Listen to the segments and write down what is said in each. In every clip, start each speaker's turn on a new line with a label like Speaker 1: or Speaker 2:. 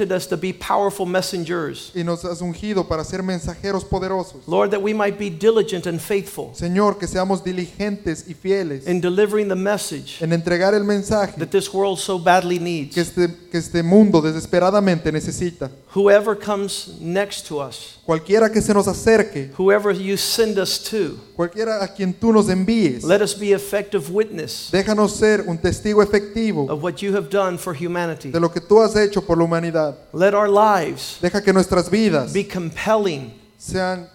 Speaker 1: Us to be powerful messengers.
Speaker 2: y nos has ungido para ser mensajeros poderosos.
Speaker 1: Lord, that we might be diligent and faithful
Speaker 2: Señor, que seamos diligentes y fieles
Speaker 1: in delivering the message
Speaker 2: en entregar el mensaje
Speaker 1: that this world so badly
Speaker 2: que
Speaker 1: needs.
Speaker 2: este, que este mundo desesperadamente necesita.
Speaker 1: Whoever comes next to us,
Speaker 2: Cualquiera que se nos acerque,
Speaker 1: whoever you send us to,
Speaker 2: cualquiera a quien tú nos envíes,
Speaker 1: let us be effective witness
Speaker 2: déjanos ser un testigo efectivo
Speaker 1: of what you have done for humanity.
Speaker 2: de lo que tú has hecho por la humanidad.
Speaker 1: Let our lives
Speaker 2: Deja que nuestras vidas
Speaker 1: be compelling.
Speaker 2: sean,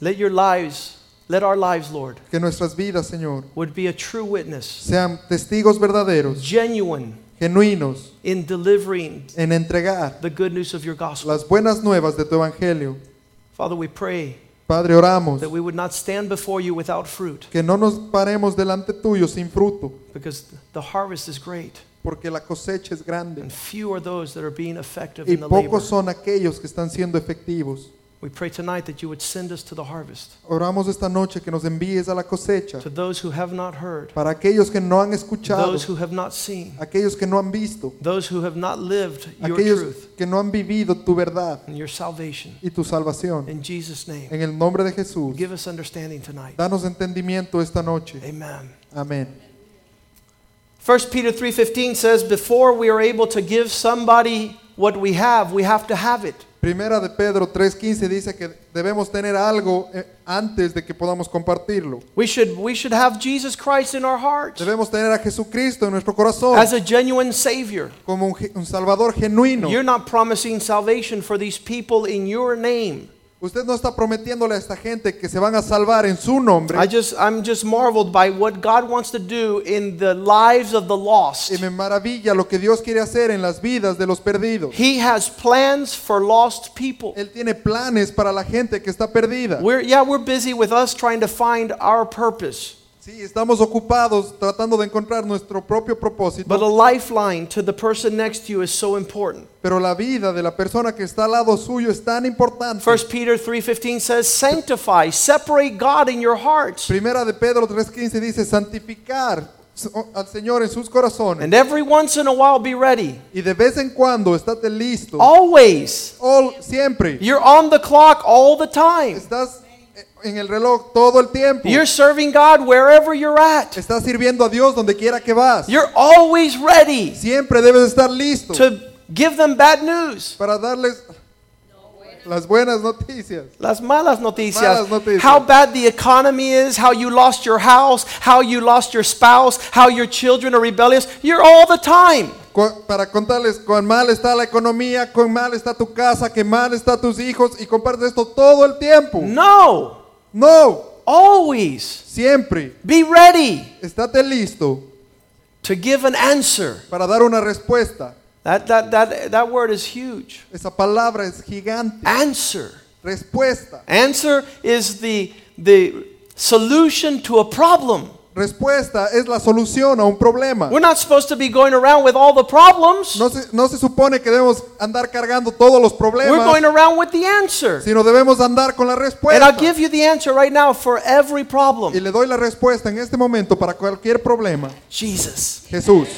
Speaker 1: Let your lives, let our lives, Lord,
Speaker 2: que nuestras vidas, Señor,
Speaker 1: would be a true witness,
Speaker 2: sean testigos verdaderos,
Speaker 1: genuine
Speaker 2: genuinos
Speaker 1: in delivering
Speaker 2: en entregar
Speaker 1: the good news of your gospel.
Speaker 2: las buenas nuevas de tu evangelio.
Speaker 1: Father, we pray
Speaker 2: Padre, oramos
Speaker 1: that we would not stand before you without fruit
Speaker 2: que no nos paremos delante tuyo sin fruto,
Speaker 1: because the harvest is great
Speaker 2: porque la cosecha es grande
Speaker 1: and few are those that are being effective
Speaker 2: y
Speaker 1: in the labor.
Speaker 2: pocos son aquellos que están siendo efectivos.
Speaker 1: We pray tonight that you would send us to the harvest,
Speaker 2: Oramos esta noche que nos envíes a la cosecha
Speaker 1: to those who have not heard,
Speaker 2: para aquellos que no han escuchado,
Speaker 1: those who have not seen,
Speaker 2: aquellos que no han visto,
Speaker 1: those who have not lived your
Speaker 2: aquellos
Speaker 1: truth
Speaker 2: que no han vivido tu verdad
Speaker 1: and your salvation.
Speaker 2: y tu salvación.
Speaker 1: In Jesus' name,
Speaker 2: En el nombre de Jesús,
Speaker 1: give us understanding tonight.
Speaker 2: danos entendimiento esta noche.
Speaker 1: Amen.
Speaker 2: Amén.
Speaker 1: 1 Peter 3:15 says before we are able to give somebody what we have, we have to have it.
Speaker 2: Primera de Pedro 3:15 dice que debemos tener algo eh, antes de que podamos compartirlo.
Speaker 1: We should we should have Jesus Christ in our hearts
Speaker 2: Debemos tener a Jesucristo en nuestro corazón
Speaker 1: as a genuine savior.
Speaker 2: como un, un Salvador genuino.
Speaker 1: You're not promising salvation for these people in your name.
Speaker 2: Usted no está prometiéndole a esta gente que se van a salvar en su nombre.
Speaker 1: I just I'm just marveled by what God wants to do in the lives of the lost.
Speaker 2: Y me maravilla lo que Dios quiere hacer en las vidas de los perdidos.
Speaker 1: He has plans for lost people.
Speaker 2: Él tiene planes para la gente que está perdida.
Speaker 1: We're yeah, we're busy with us trying to find our purpose.
Speaker 2: Sí, estamos ocupados tratando de encontrar nuestro propio
Speaker 1: But a
Speaker 2: propósito,
Speaker 1: lifeline to the person next to you is so important.
Speaker 2: pero la vida de la persona que está al lado suyo es tan importante.
Speaker 1: 1 Peter 3:15 says sanctify, separate God in your hearts.
Speaker 2: Primera de Pedro 3:15 dice santificar al Señor en sus corazones
Speaker 1: And every once in a while be ready.
Speaker 2: y de vez en cuando estate listo.
Speaker 1: Always.
Speaker 2: All- siempre
Speaker 1: You're on the clock all the time.
Speaker 2: estás en el reloj todo el tiempo.
Speaker 1: You're serving God wherever you're at.
Speaker 2: Estás sirviendo a Dios donde quiera que vas.
Speaker 1: You're always ready
Speaker 2: Siempre debes estar listo
Speaker 1: to give them bad news.
Speaker 2: para darles las buenas noticias.
Speaker 1: Las malas noticias.
Speaker 2: Malas noticias.
Speaker 1: How bad the economy is, how you lost your house, how you lost your spouse, how your children are rebellious. You're all the time.
Speaker 2: Para contarles cuán mal está la economía, cuán mal está tu casa, qué mal está tus hijos y compartes esto todo el tiempo.
Speaker 1: No.
Speaker 2: No,
Speaker 1: Always
Speaker 2: siempre
Speaker 1: be ready
Speaker 2: estate listo
Speaker 1: to give an answer.
Speaker 2: para dar una respuesta.
Speaker 1: That, that, that, that word is huge.
Speaker 2: Esa palabra es gigante.
Speaker 1: Answer.
Speaker 2: Respuesta.
Speaker 1: Answer is the, the solution to a problem.
Speaker 2: Respuesta es la solución a un problema.
Speaker 1: We're not supposed to be going around with all the problems.
Speaker 2: No se, no se supone que debemos andar cargando todos los problemas.
Speaker 1: We're going around with the answer.
Speaker 2: sino debemos andar con la respuesta. And.
Speaker 1: I'll give you the answer right now for every problem.
Speaker 2: Y le doy la respuesta en este momento para cualquier problema.
Speaker 1: Jesus.
Speaker 2: Jesús.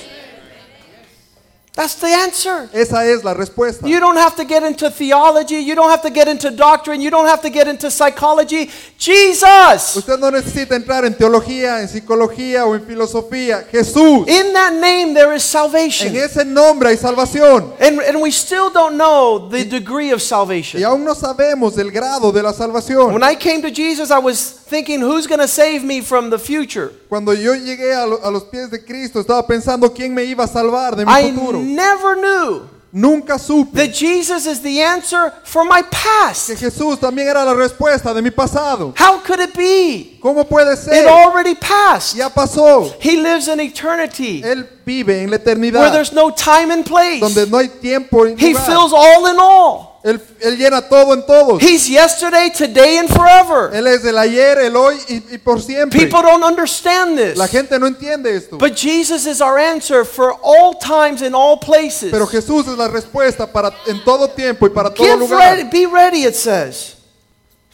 Speaker 1: That's the answer.
Speaker 2: Esa es la respuesta.
Speaker 1: You don't have to get into theology. You don't have to get into doctrine. You don't have to get into psychology. Jesus.
Speaker 2: Usted no necesita entrar en teología, en psicología o en filosofía. Jesús.
Speaker 1: In that name, there is
Speaker 2: En
Speaker 1: salvation.
Speaker 2: ese nombre hay salvación.
Speaker 1: And, and we still don't know the degree of
Speaker 2: Y
Speaker 1: salvation.
Speaker 2: aún no sabemos el grado de la salvación.
Speaker 1: When I came to Jesus, I was thinking, who's going to save me from the future?
Speaker 2: Cuando yo llegué a, lo- a los pies de Cristo, estaba pensando quién me iba a salvar de mi
Speaker 1: I
Speaker 2: futuro.
Speaker 1: Never knew
Speaker 2: Nunca supe
Speaker 1: that Jesus is the answer for my
Speaker 2: que
Speaker 1: past.
Speaker 2: Jesús también era la respuesta de mi pasado.
Speaker 1: How could it be?
Speaker 2: ¿Cómo puede
Speaker 1: It already passed.
Speaker 2: Ya pasó.
Speaker 1: He lives in eternity
Speaker 2: Él vive en la
Speaker 1: where there's no time and place.
Speaker 2: donde no hay tiempo ni
Speaker 1: He fills all in all.
Speaker 2: Él, él llena todo en todos.
Speaker 1: He's yesterday, today, and forever.
Speaker 2: Él es el ayer, el hoy y, y por siempre.
Speaker 1: People don't understand this.
Speaker 2: La gente no entiende esto.
Speaker 1: But Jesus is our answer for all times and all places.
Speaker 2: Pero Jesús es la respuesta para en todo tiempo y para todo
Speaker 1: Get
Speaker 2: lugar.
Speaker 1: ready, be ready, it says.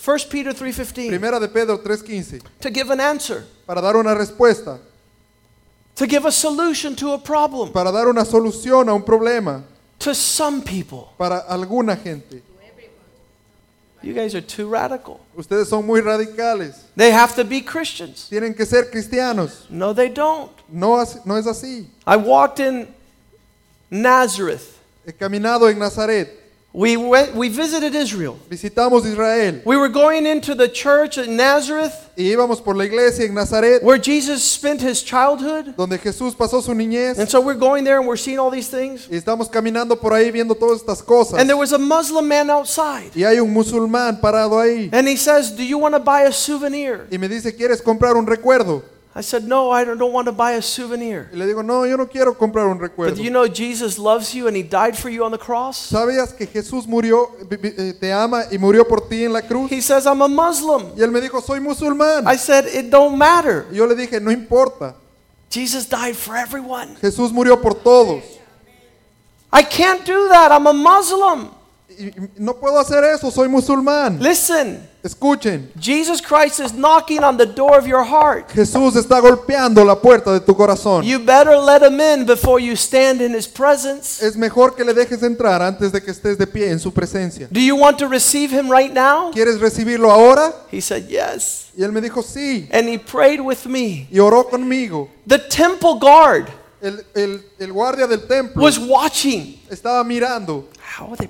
Speaker 1: 1 Peter 3.15.
Speaker 2: Primera de Pedro 3:15.
Speaker 1: To give an answer.
Speaker 2: Para dar una respuesta,
Speaker 1: To give a solution to a problem.
Speaker 2: para dar una solución a un problema
Speaker 1: To some people.
Speaker 2: para alguna gente.
Speaker 1: You guys are too radical.
Speaker 2: Ustedes son muy radicales.
Speaker 1: They have to be Christians.
Speaker 2: Tienen que ser cristianos.
Speaker 1: No, they don't.
Speaker 2: No, no es así.
Speaker 1: I walked in Nazareth.
Speaker 2: He caminado en Nazaret.
Speaker 1: We went we visited Israel.
Speaker 2: Visitamos Israel.
Speaker 1: We were going into the church in Nazareth
Speaker 2: Y íbamos por la iglesia en Nazaret,
Speaker 1: where Jesus spent his childhood.
Speaker 2: donde Jesús pasó su niñez.
Speaker 1: And so we're going there and we're seeing all these things.
Speaker 2: Y estamos caminando por ahí viendo todas estas cosas.
Speaker 1: And there was a Muslim man outside.
Speaker 2: Y hay un musulmán parado ahí.
Speaker 1: And he says, Do you want to buy a souvenir?
Speaker 2: Y me dice, ¿quieres comprar un recuerdo?
Speaker 1: I said, No, I don't, don't want to buy a souvenir.
Speaker 2: Y le digo, no, yo no quiero comprar un
Speaker 1: But
Speaker 2: recuerdo.
Speaker 1: do you know Jesus loves you and he died for you on the cross?
Speaker 2: ¿Sabías que Jesús murió, vi- vi- eh, te ama y murió por ti en la cruz?
Speaker 1: He says, I'm a Muslim.
Speaker 2: Y él me dijo, soy musulmán.
Speaker 1: I said, It don't matter.
Speaker 2: Y yo le dije, no importa.
Speaker 1: Jesus died for everyone.
Speaker 2: Jesús murió por todos.
Speaker 1: I can't do that. I'm a Muslim.
Speaker 2: No puedo hacer eso, soy musulmán.
Speaker 1: Listen,
Speaker 2: Escuchen,
Speaker 1: Jesus Christ is knocking on the door of your heart.
Speaker 2: Jesús está golpeando la puerta de tu corazón.
Speaker 1: You better let him in before you stand in his presence.
Speaker 2: Es mejor que le dejes entrar antes de que estés de pie en su presencia.
Speaker 1: Do you want to receive him right now?
Speaker 2: ¿Quieres recibirlo ahora?
Speaker 1: He said, Yes.
Speaker 2: Y él me dijo, sí.
Speaker 1: And he prayed with me.
Speaker 2: Y oró conmigo.
Speaker 1: The temple guard
Speaker 2: El, el- el guardia del templo
Speaker 1: was watching.
Speaker 2: estaba mirando.
Speaker 1: How are they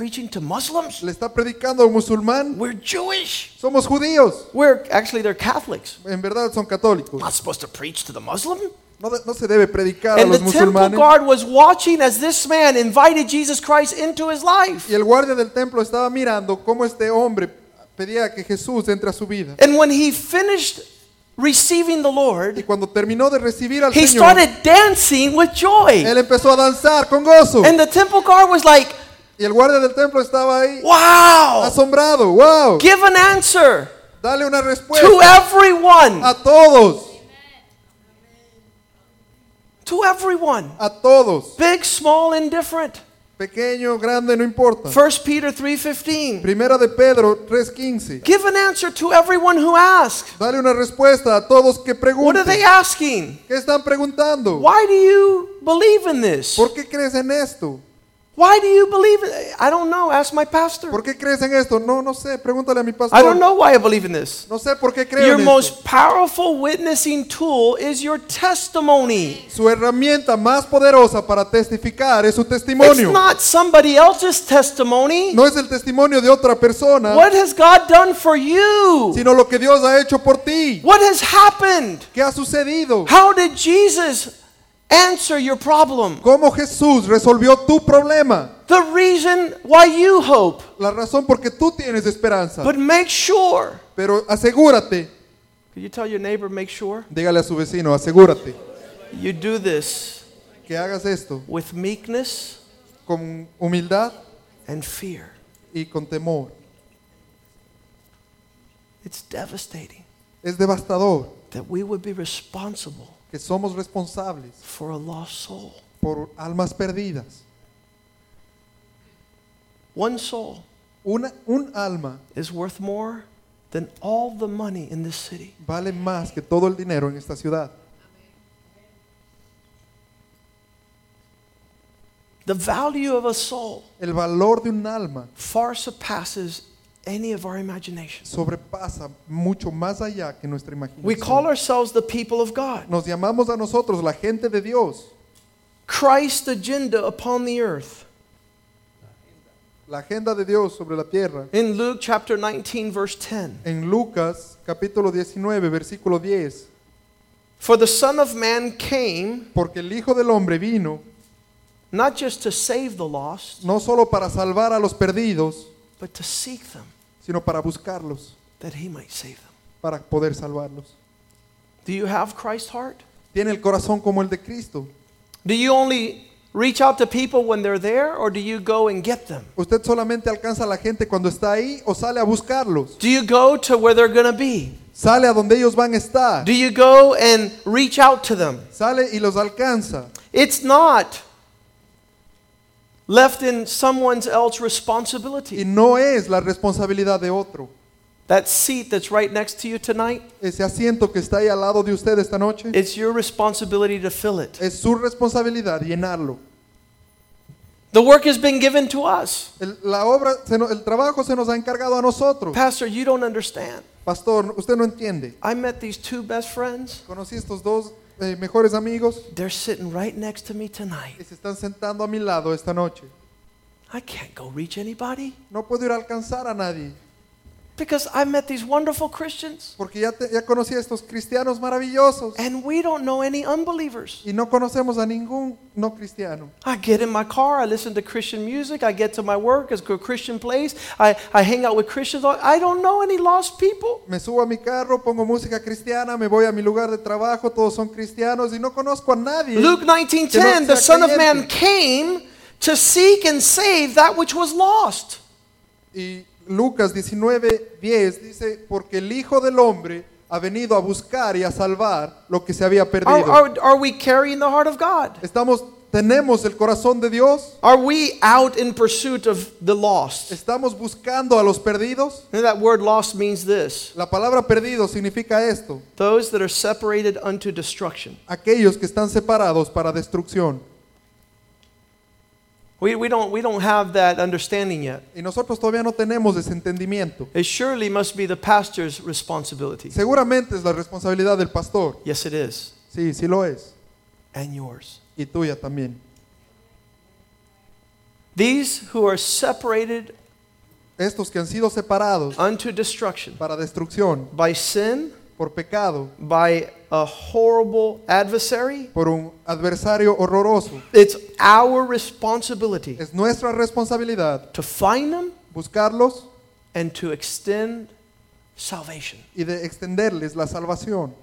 Speaker 1: preaching to Muslims?
Speaker 2: Le está predicando al musulmán.
Speaker 1: We're Jewish.
Speaker 2: Somos judíos.
Speaker 1: We're actually they're Catholics.
Speaker 2: En verdad son católicos.
Speaker 1: Not supposed to preach to the Muslim.
Speaker 2: No, no se debe predicar a
Speaker 1: And the
Speaker 2: los
Speaker 1: temple
Speaker 2: musulmanes.
Speaker 1: guard was watching as this man invited Jesus Christ into his life.
Speaker 2: Y el guardia del templo estaba mirando cómo este hombre pedía que Jesús entre a su vida.
Speaker 1: And when he finished receiving the Lord, Y
Speaker 2: cuando terminó de recibir al
Speaker 1: he
Speaker 2: Señor,
Speaker 1: started dancing with joy.
Speaker 2: él empezó a danzar con gozo.
Speaker 1: And the temple guard was like,
Speaker 2: Y el guardia del templo estaba ahí
Speaker 1: Wow,
Speaker 2: asombrado. ¡Wow!
Speaker 1: give an answer
Speaker 2: Dale una
Speaker 1: to
Speaker 2: respuesta
Speaker 1: everyone.
Speaker 2: a todos.
Speaker 1: To everyone.
Speaker 2: A todos.
Speaker 1: Big, small, indifferent.
Speaker 2: Pequeño, grande, no importa.
Speaker 1: 1 Peter 3:15.
Speaker 2: Primera de Pedro 3:15.
Speaker 1: Give an answer to everyone who asks.
Speaker 2: Dale una respuesta a todos que
Speaker 1: What are they asking?
Speaker 2: ¿Qué están preguntando?
Speaker 1: Why do you believe in this?
Speaker 2: ¿Por qué crees en esto?
Speaker 1: Why do you believe it? I don't know. Ask my pastor.
Speaker 2: ¿Por qué crees en esto? No, no sé. Pregúntale a mi pastor.
Speaker 1: I don't know why I believe in this.
Speaker 2: No sé por qué creo
Speaker 1: Your
Speaker 2: en esto.
Speaker 1: most powerful witnessing tool is your testimony.
Speaker 2: Su herramienta más poderosa para testificar es su testimonio.
Speaker 1: It's not somebody else's testimony.
Speaker 2: No es el testimonio de otra persona,
Speaker 1: What has God done for you?
Speaker 2: sino lo que Dios ha hecho por ti.
Speaker 1: What has happened?
Speaker 2: ¿Qué ha sucedido?
Speaker 1: How did Jesus answer your problem?
Speaker 2: ¿Cómo Jesús resolvió tu problema?
Speaker 1: The reason why you hope.
Speaker 2: La razón por tú tienes esperanza.
Speaker 1: But make sure.
Speaker 2: Pero asegúrate,
Speaker 1: Could you tell your neighbor, make sure
Speaker 2: dígale a su vecino, asegúrate
Speaker 1: you do this
Speaker 2: que hagas esto
Speaker 1: with meekness
Speaker 2: con humildad
Speaker 1: and fear?
Speaker 2: y con temor.
Speaker 1: It's devastating
Speaker 2: Es devastador
Speaker 1: that we would be responsible
Speaker 2: que somos responsables
Speaker 1: for a lost soul.
Speaker 2: por almas perdidas.
Speaker 1: One soul
Speaker 2: Una, un alma
Speaker 1: is worth more than all the money in this city.
Speaker 2: vale más que todo el dinero en esta ciudad.
Speaker 1: The value of a soul
Speaker 2: El valor de un alma
Speaker 1: far surpasses any of our imagination.
Speaker 2: sobrepasa mucho más allá que nuestra
Speaker 1: We call ourselves the people of God.
Speaker 2: Nos llamamos a nosotros la gente de Dios,
Speaker 1: Christ's agenda upon the earth.
Speaker 2: la agenda de Dios sobre la tierra.
Speaker 1: In Luke chapter 19, verse 10.
Speaker 2: En Lucas capítulo 19, versículo 10,
Speaker 1: For the Son of Man came
Speaker 2: porque el Hijo del Hombre vino
Speaker 1: not just to save the lost,
Speaker 2: no solo para salvar a los perdidos,
Speaker 1: but to seek them
Speaker 2: sino para buscarlos,
Speaker 1: that he might save them.
Speaker 2: para poder salvarlos.
Speaker 1: Do you have Christ's heart?
Speaker 2: Tiene el corazón como el de Cristo.
Speaker 1: Do you only reach out to people when they're there or do you go and get them?
Speaker 2: ¿Usted solamente alcanza a la gente cuando está ahí o sale a buscarlos?
Speaker 1: Do you go to where they're going to be?
Speaker 2: Sale a donde ellos van a estar.
Speaker 1: Do you go and reach out to them?
Speaker 2: Sale y los alcanza.
Speaker 1: It's not left in someone else's
Speaker 2: Y
Speaker 1: responsibility.
Speaker 2: no es la responsabilidad de otro.
Speaker 1: That seat that's right next to you tonight,
Speaker 2: Ese asiento que está ahí al lado de usted esta noche
Speaker 1: it's your responsibility to fill it.
Speaker 2: es su responsabilidad llenarlo.
Speaker 1: The work has been given to us.
Speaker 2: El, la obra, se no- el trabajo se nos ha encargado a nosotros.
Speaker 1: Pastor, you don't understand.
Speaker 2: Pastor, usted no entiende.
Speaker 1: I met these two best friends.
Speaker 2: Conocí estos dos eh, mejores amigos
Speaker 1: They're sitting right next to me tonight.
Speaker 2: que se están sentando a mi lado esta noche.
Speaker 1: I can't go reach anybody
Speaker 2: No puedo ir a alcanzar a nadie
Speaker 1: because I met these wonderful Christians
Speaker 2: porque ya, te- ya conocí a estos cristianos maravillosos
Speaker 1: and we don't know any unbelievers.
Speaker 2: y no conocemos a ningún no cristiano.
Speaker 1: I get in my car, I listen to Christian music, I get to my work, it's a Christian place, I, I hang out with Christians. I don't know any lost people.
Speaker 2: Me subo a mi carro, pongo música cristiana, me voy a mi lugar de trabajo, todos son cristianos y no conozco a nadie.
Speaker 1: Luke
Speaker 2: que no
Speaker 1: 19:10, the Son of Man came to seek and save that which was lost.
Speaker 2: Y Lucas 19:10 dice, porque el Hijo del Hombre ha venido a buscar y a salvar lo que se había
Speaker 1: Are,
Speaker 2: perdido.
Speaker 1: are, are we carrying the heart of God?
Speaker 2: Estamos, tenemos el corazón de Dios,
Speaker 1: Are we out in pursuit of the lost?
Speaker 2: estamos buscando a los perdidos.
Speaker 1: And that word lost means this
Speaker 2: La palabra perdido significa esto,
Speaker 1: those that are separated unto destruction.
Speaker 2: aquellos que están separados para destrucción.
Speaker 1: We, we, don't, we don't have that understanding yet.
Speaker 2: Y nosotros todavía no tenemos ese entendimiento.
Speaker 1: It surely must be the pastor's responsibility.
Speaker 2: Seguramente es la responsabilidad del pastor.
Speaker 1: Yes, it is.
Speaker 2: Sí, sí lo es.
Speaker 1: And yours.
Speaker 2: Y tuya también.
Speaker 1: These who are separated
Speaker 2: Estos que han sido separados
Speaker 1: unto destruction
Speaker 2: para destrucción
Speaker 1: by sin,
Speaker 2: por pecado,
Speaker 1: by a horrible adversary,
Speaker 2: por un adversario horroroso.
Speaker 1: it's our responsibility
Speaker 2: Es nuestra responsabilidad
Speaker 1: to find them
Speaker 2: buscarlos
Speaker 1: and to extend salvation.
Speaker 2: y de extenderles la salvación.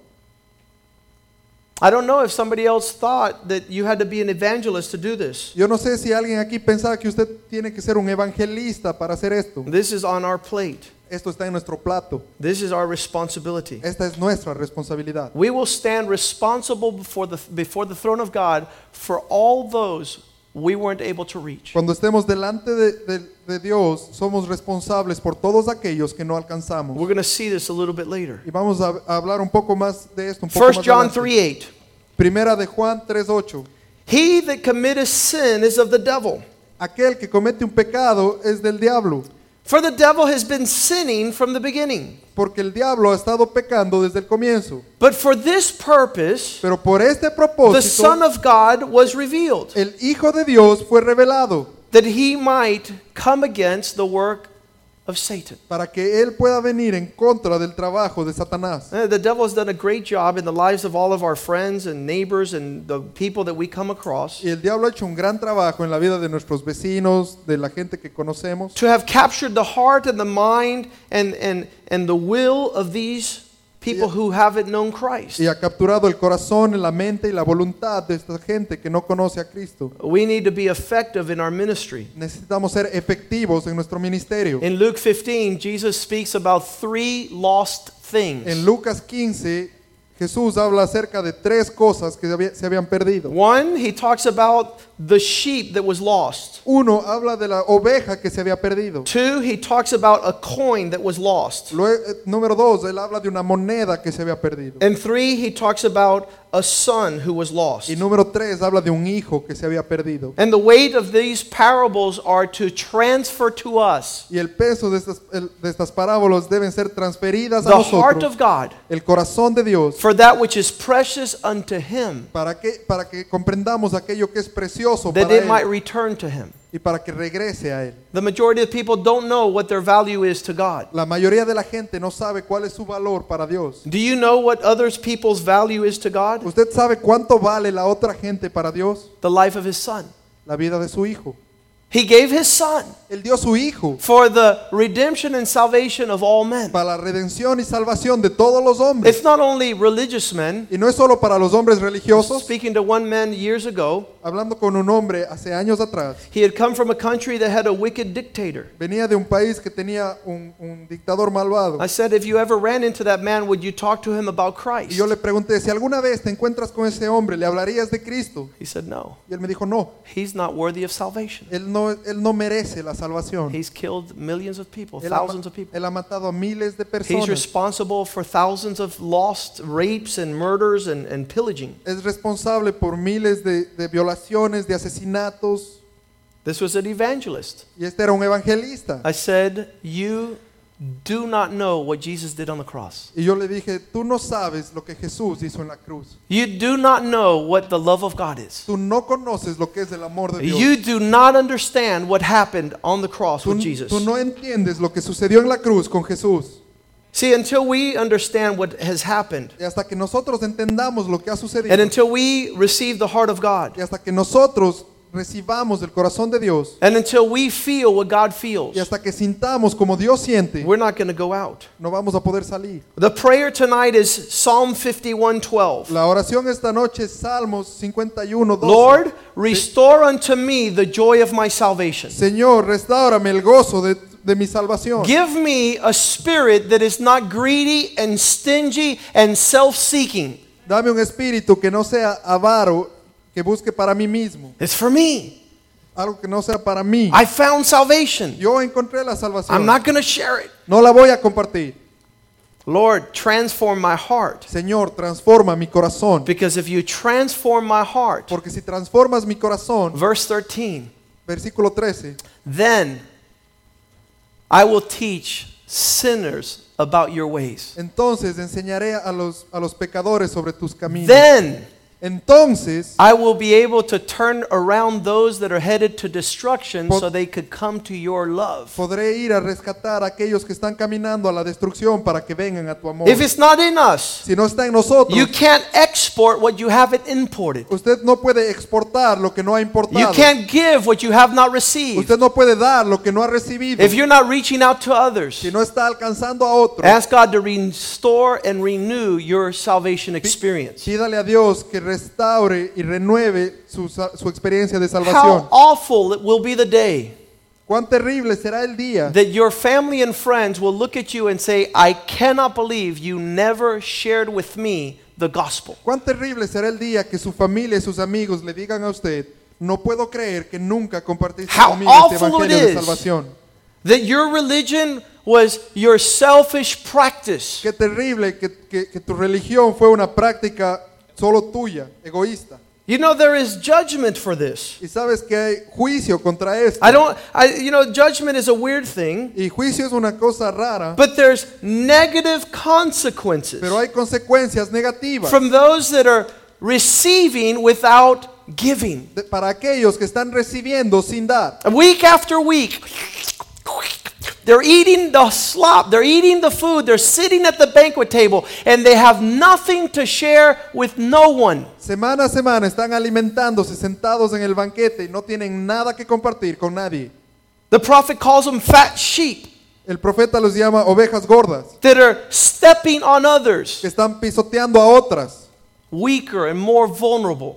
Speaker 1: I don't know if somebody else thought that you had to be an evangelist to do this.
Speaker 2: Yo no sé si alguien aquí pensaba que usted tiene que ser un evangelista para hacer esto.
Speaker 1: This is on our plate.
Speaker 2: Esto está en nuestro plato.
Speaker 1: This is our responsibility.
Speaker 2: Esta es nuestra responsabilidad.
Speaker 1: We will stand responsible before the, before the throne of God for all those we weren't able to reach.
Speaker 2: Cuando estemos delante de, de- de Dios, somos responsables por todos aquellos que no alcanzamos.
Speaker 1: We're going to see this a little bit later.
Speaker 2: Y vamos a, a hablar un poco más de esto. Un poco
Speaker 1: 1
Speaker 2: más
Speaker 1: John
Speaker 2: adelante.
Speaker 1: 3 8.
Speaker 2: Primera de Juan 3:8.
Speaker 1: He that committeth sin is of the devil.
Speaker 2: Aquel que comete un pecado es del diablo,
Speaker 1: For the devil has been sinning from the beginning.
Speaker 2: porque el diablo ha estado pecando desde el comienzo.
Speaker 1: But for this purpose,
Speaker 2: Pero por este propósito,
Speaker 1: the Son of God was revealed,
Speaker 2: el Hijo de Dios fue revelado
Speaker 1: that he might come against the work of Satan.
Speaker 2: para que él pueda venir en contra del trabajo de Satanás.
Speaker 1: Uh, The devil has done a great job in the lives of all of our friends and neighbors and the people that we come across
Speaker 2: Y el diablo ha hecho un gran trabajo en la vida de nuestros vecinos, de la gente que conocemos,
Speaker 1: to have captured the heart and the mind and, and, and the will of these people who haven't known Christ.
Speaker 2: y ha capturado el corazón, la mente y la voluntad de esta gente que no conoce a Cristo.
Speaker 1: We need to be effective in our ministry.
Speaker 2: Necesitamos ser efectivos en nuestro ministerio.
Speaker 1: In Luke 15, Jesus speaks about three lost things.
Speaker 2: En Lucas 15, Jesús habla acerca de tres cosas que se habían perdido.
Speaker 1: One, he talks about the sheep that was lost.
Speaker 2: Uno habla de la oveja que se había perdido.
Speaker 1: Two, he talks about a coin that was lost.
Speaker 2: Luego, eh, número dos, él habla de una moneda que se había perdido.
Speaker 1: And three, he talks about a son who was lost.
Speaker 2: Y número tres, habla de un hijo que se había perdido.
Speaker 1: And the weight of these parables are to transfer to us
Speaker 2: Y el peso de estas, el- de estas parábolas deben ser transferidas a
Speaker 1: the heart of God
Speaker 2: el corazón de Dios,
Speaker 1: for that which is precious unto him,
Speaker 2: para que, para que comprendamos aquello que es precioso
Speaker 1: that
Speaker 2: para
Speaker 1: it might return to him.
Speaker 2: y para que regrese a Él.
Speaker 1: The majority of people don't know what their value is to God.
Speaker 2: La mayoría de la gente no sabe cuál es su valor para Dios.
Speaker 1: Do you know what others people's value is to God?
Speaker 2: ¿Usted sabe cuánto vale la otra gente para Dios?
Speaker 1: The life of his son.
Speaker 2: La vida de su hijo.
Speaker 1: He gave his son
Speaker 2: Él dio su hijo
Speaker 1: for the redemption and salvation of all men.
Speaker 2: para la redención y salvación de todos los hombres.
Speaker 1: It's not only religious men.
Speaker 2: Y no es solo para los hombres religiosos.
Speaker 1: Speaking to one man years ago,
Speaker 2: Hablando con un hombre hace años atrás,
Speaker 1: he had come from a country that had a wicked dictator.
Speaker 2: venía de un país que tenía un, un dictador malvado.
Speaker 1: I said, if you ever ran into that man, would you talk to him about
Speaker 2: Y
Speaker 1: Christ?
Speaker 2: yo le pregunté, si alguna vez te encuentras con ese hombre, ¿le hablarías de Cristo?
Speaker 1: He said, no.
Speaker 2: Y él me dijo, no,
Speaker 1: He's not worthy of salvation.
Speaker 2: él no, él no merece la salvación.
Speaker 1: He's killed millions of people,
Speaker 2: Él ha,
Speaker 1: thousands of people.
Speaker 2: él ha matado a miles de
Speaker 1: He's responsible for thousands of lost rapes and murders and, and pillaging.
Speaker 2: Es responsable por miles de, de violaciones, de asesinatos.
Speaker 1: This was an evangelist.
Speaker 2: Y este era un evangelista.
Speaker 1: I said, You do not know what Jesus did on the cross.
Speaker 2: Y yo le dije, tú no sabes lo que Jesús hizo en la cruz.
Speaker 1: You do not know what the love of God is.
Speaker 2: Tú no conoces lo que es el amor de Dios.
Speaker 1: You do not understand what happened on the cross
Speaker 2: Tú,
Speaker 1: with Jesus.
Speaker 2: tú no entiendes lo que sucedió en la cruz con Jesús.
Speaker 1: See, until we understand what has happened,
Speaker 2: Y hasta que nosotros entendamos lo que ha sucedido.
Speaker 1: and until we receive the heart of God,
Speaker 2: Y hasta que nosotros recibamos el corazón de Dios.
Speaker 1: and until we feel what God feels,
Speaker 2: Y hasta que sintamos como Dios siente.
Speaker 1: we're not going to go out.
Speaker 2: No vamos a poder salir.
Speaker 1: The prayer tonight is Psalm 51:12.
Speaker 2: La oración esta noche es Salmos 51, 12.
Speaker 1: Lord, restore unto me the joy of my salvation.
Speaker 2: Señor, restaurame el gozo de, de mi salvación.
Speaker 1: Give me a spirit that is not greedy and stingy and self-seeking.
Speaker 2: Dame un espíritu que no sea avaro, que busque para mí mismo.
Speaker 1: It's for me.
Speaker 2: Algo que no sea para mí.
Speaker 1: I found salvation.
Speaker 2: Yo encontré la
Speaker 1: I'm not going to share it.
Speaker 2: No la voy a compartir.
Speaker 1: Lord, transform my heart.
Speaker 2: Señor, transforma mi corazón.
Speaker 1: Because if you transform my heart,
Speaker 2: Porque si transformas mi corazón,
Speaker 1: verse 13,
Speaker 2: versículo 13,
Speaker 1: then I will teach sinners about your ways.
Speaker 2: entonces enseñaré a los, a los pecadores sobre tus caminos.
Speaker 1: Then
Speaker 2: Entonces
Speaker 1: I will be able to turn around those that are headed to destruction so they could come to your love.
Speaker 2: podré ir a rescatar a aquellos que están caminando a la destrucción para que vengan a tu amor.
Speaker 1: If it's not in us,
Speaker 2: Si no está en nosotros,
Speaker 1: you can't export what you haven't imported.
Speaker 2: usted no puede exportar lo que no ha
Speaker 1: You can't give what you have not received.
Speaker 2: Usted no puede dar lo que no ha recibido.
Speaker 1: If you're not reaching out to others,
Speaker 2: Si no está alcanzando a otros,
Speaker 1: ask God to restore and renew your salvation experience.
Speaker 2: pídale a Dios que restaure y renueve su, experiencia de
Speaker 1: How
Speaker 2: salvación.
Speaker 1: awful it will be the day
Speaker 2: Cuán terrible será el día
Speaker 1: that your family and friends will look at you and say, I cannot believe you never shared with me the gospel.
Speaker 2: Cuán terrible será el día que su familia y sus amigos le digan a usted, no puedo creer que nunca compartiste
Speaker 1: How
Speaker 2: conmigo este
Speaker 1: awful it
Speaker 2: evangelio de
Speaker 1: is.
Speaker 2: salvación.
Speaker 1: That your religion was your selfish practice.
Speaker 2: Qué terrible que, que- que tu religión fue una práctica solo tuya, egoísta.
Speaker 1: You know, there is judgment for this.
Speaker 2: Y sabes que hay juicio contra esto.
Speaker 1: I don't, I, you know, judgment is a weird thing,
Speaker 2: Y juicio es una cosa rara,
Speaker 1: but there's negative consequences
Speaker 2: pero hay consecuencias negativas
Speaker 1: from those that are receiving without giving.
Speaker 2: de- para aquellos que están recibiendo sin dar.
Speaker 1: Week after week, they're eating the slop, they're eating the food, they're sitting at the banquet table, and they have nothing to share with no one.
Speaker 2: Semana a semana están alimentándose sentados en el banquete y no tienen nada que compartir con nadie.
Speaker 1: The prophet calls them fat sheep
Speaker 2: El profeta los llama ovejas gordas,
Speaker 1: that are stepping on others,
Speaker 2: que están pisoteando a otras,
Speaker 1: weaker and more vulnerable.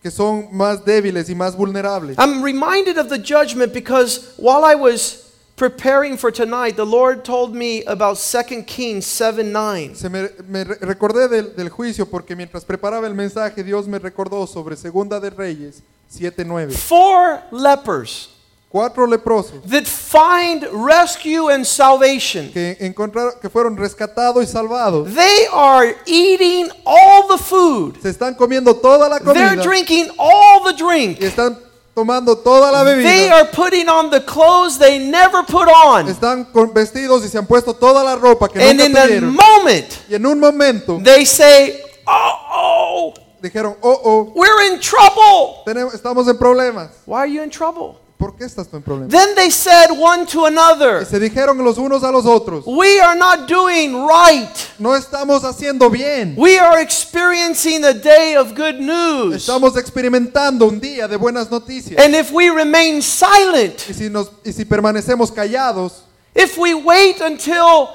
Speaker 2: que son más débiles y más vulnerables.
Speaker 1: I'm reminded of the judgment because while I was preparing for tonight, the Lord told me about 2 Kings 7 9.
Speaker 2: Se me, me re- recordé del, del juicio porque mientras preparaba el mensaje Dios me recordó sobre Segunda de Reyes 7:9.
Speaker 1: Four lepers
Speaker 2: Cuatro leprosos
Speaker 1: that find rescue and salvation.
Speaker 2: que encontraron que fueron rescatados y salvados.
Speaker 1: They are eating all the food.
Speaker 2: Se están comiendo toda la
Speaker 1: They're
Speaker 2: comida
Speaker 1: drinking all the drink.
Speaker 2: y están tomando toda la
Speaker 1: They
Speaker 2: bebida.
Speaker 1: are putting on the clothes they never put on.
Speaker 2: Están con vestidos y se han puesto toda la ropa que
Speaker 1: And
Speaker 2: nunca
Speaker 1: in a moment,
Speaker 2: Y en un momento
Speaker 1: they say, Oh, oh,
Speaker 2: dijeron, oh, oh,
Speaker 1: we're in trouble.
Speaker 2: tenemos, estamos en problemas.
Speaker 1: Why are you in trouble?
Speaker 2: Por qué estás tú en problemas?
Speaker 1: Then they said one to
Speaker 2: Y
Speaker 1: another,
Speaker 2: se dijeron los unos a los otros,
Speaker 1: We are not doing right.
Speaker 2: no estamos haciendo bien.
Speaker 1: We are experiencing a day of good news.
Speaker 2: Estamos experimentando un día de buenas noticias.
Speaker 1: And if we remain silent,
Speaker 2: Y si, nos, y si permanecemos callados,
Speaker 1: if we wait until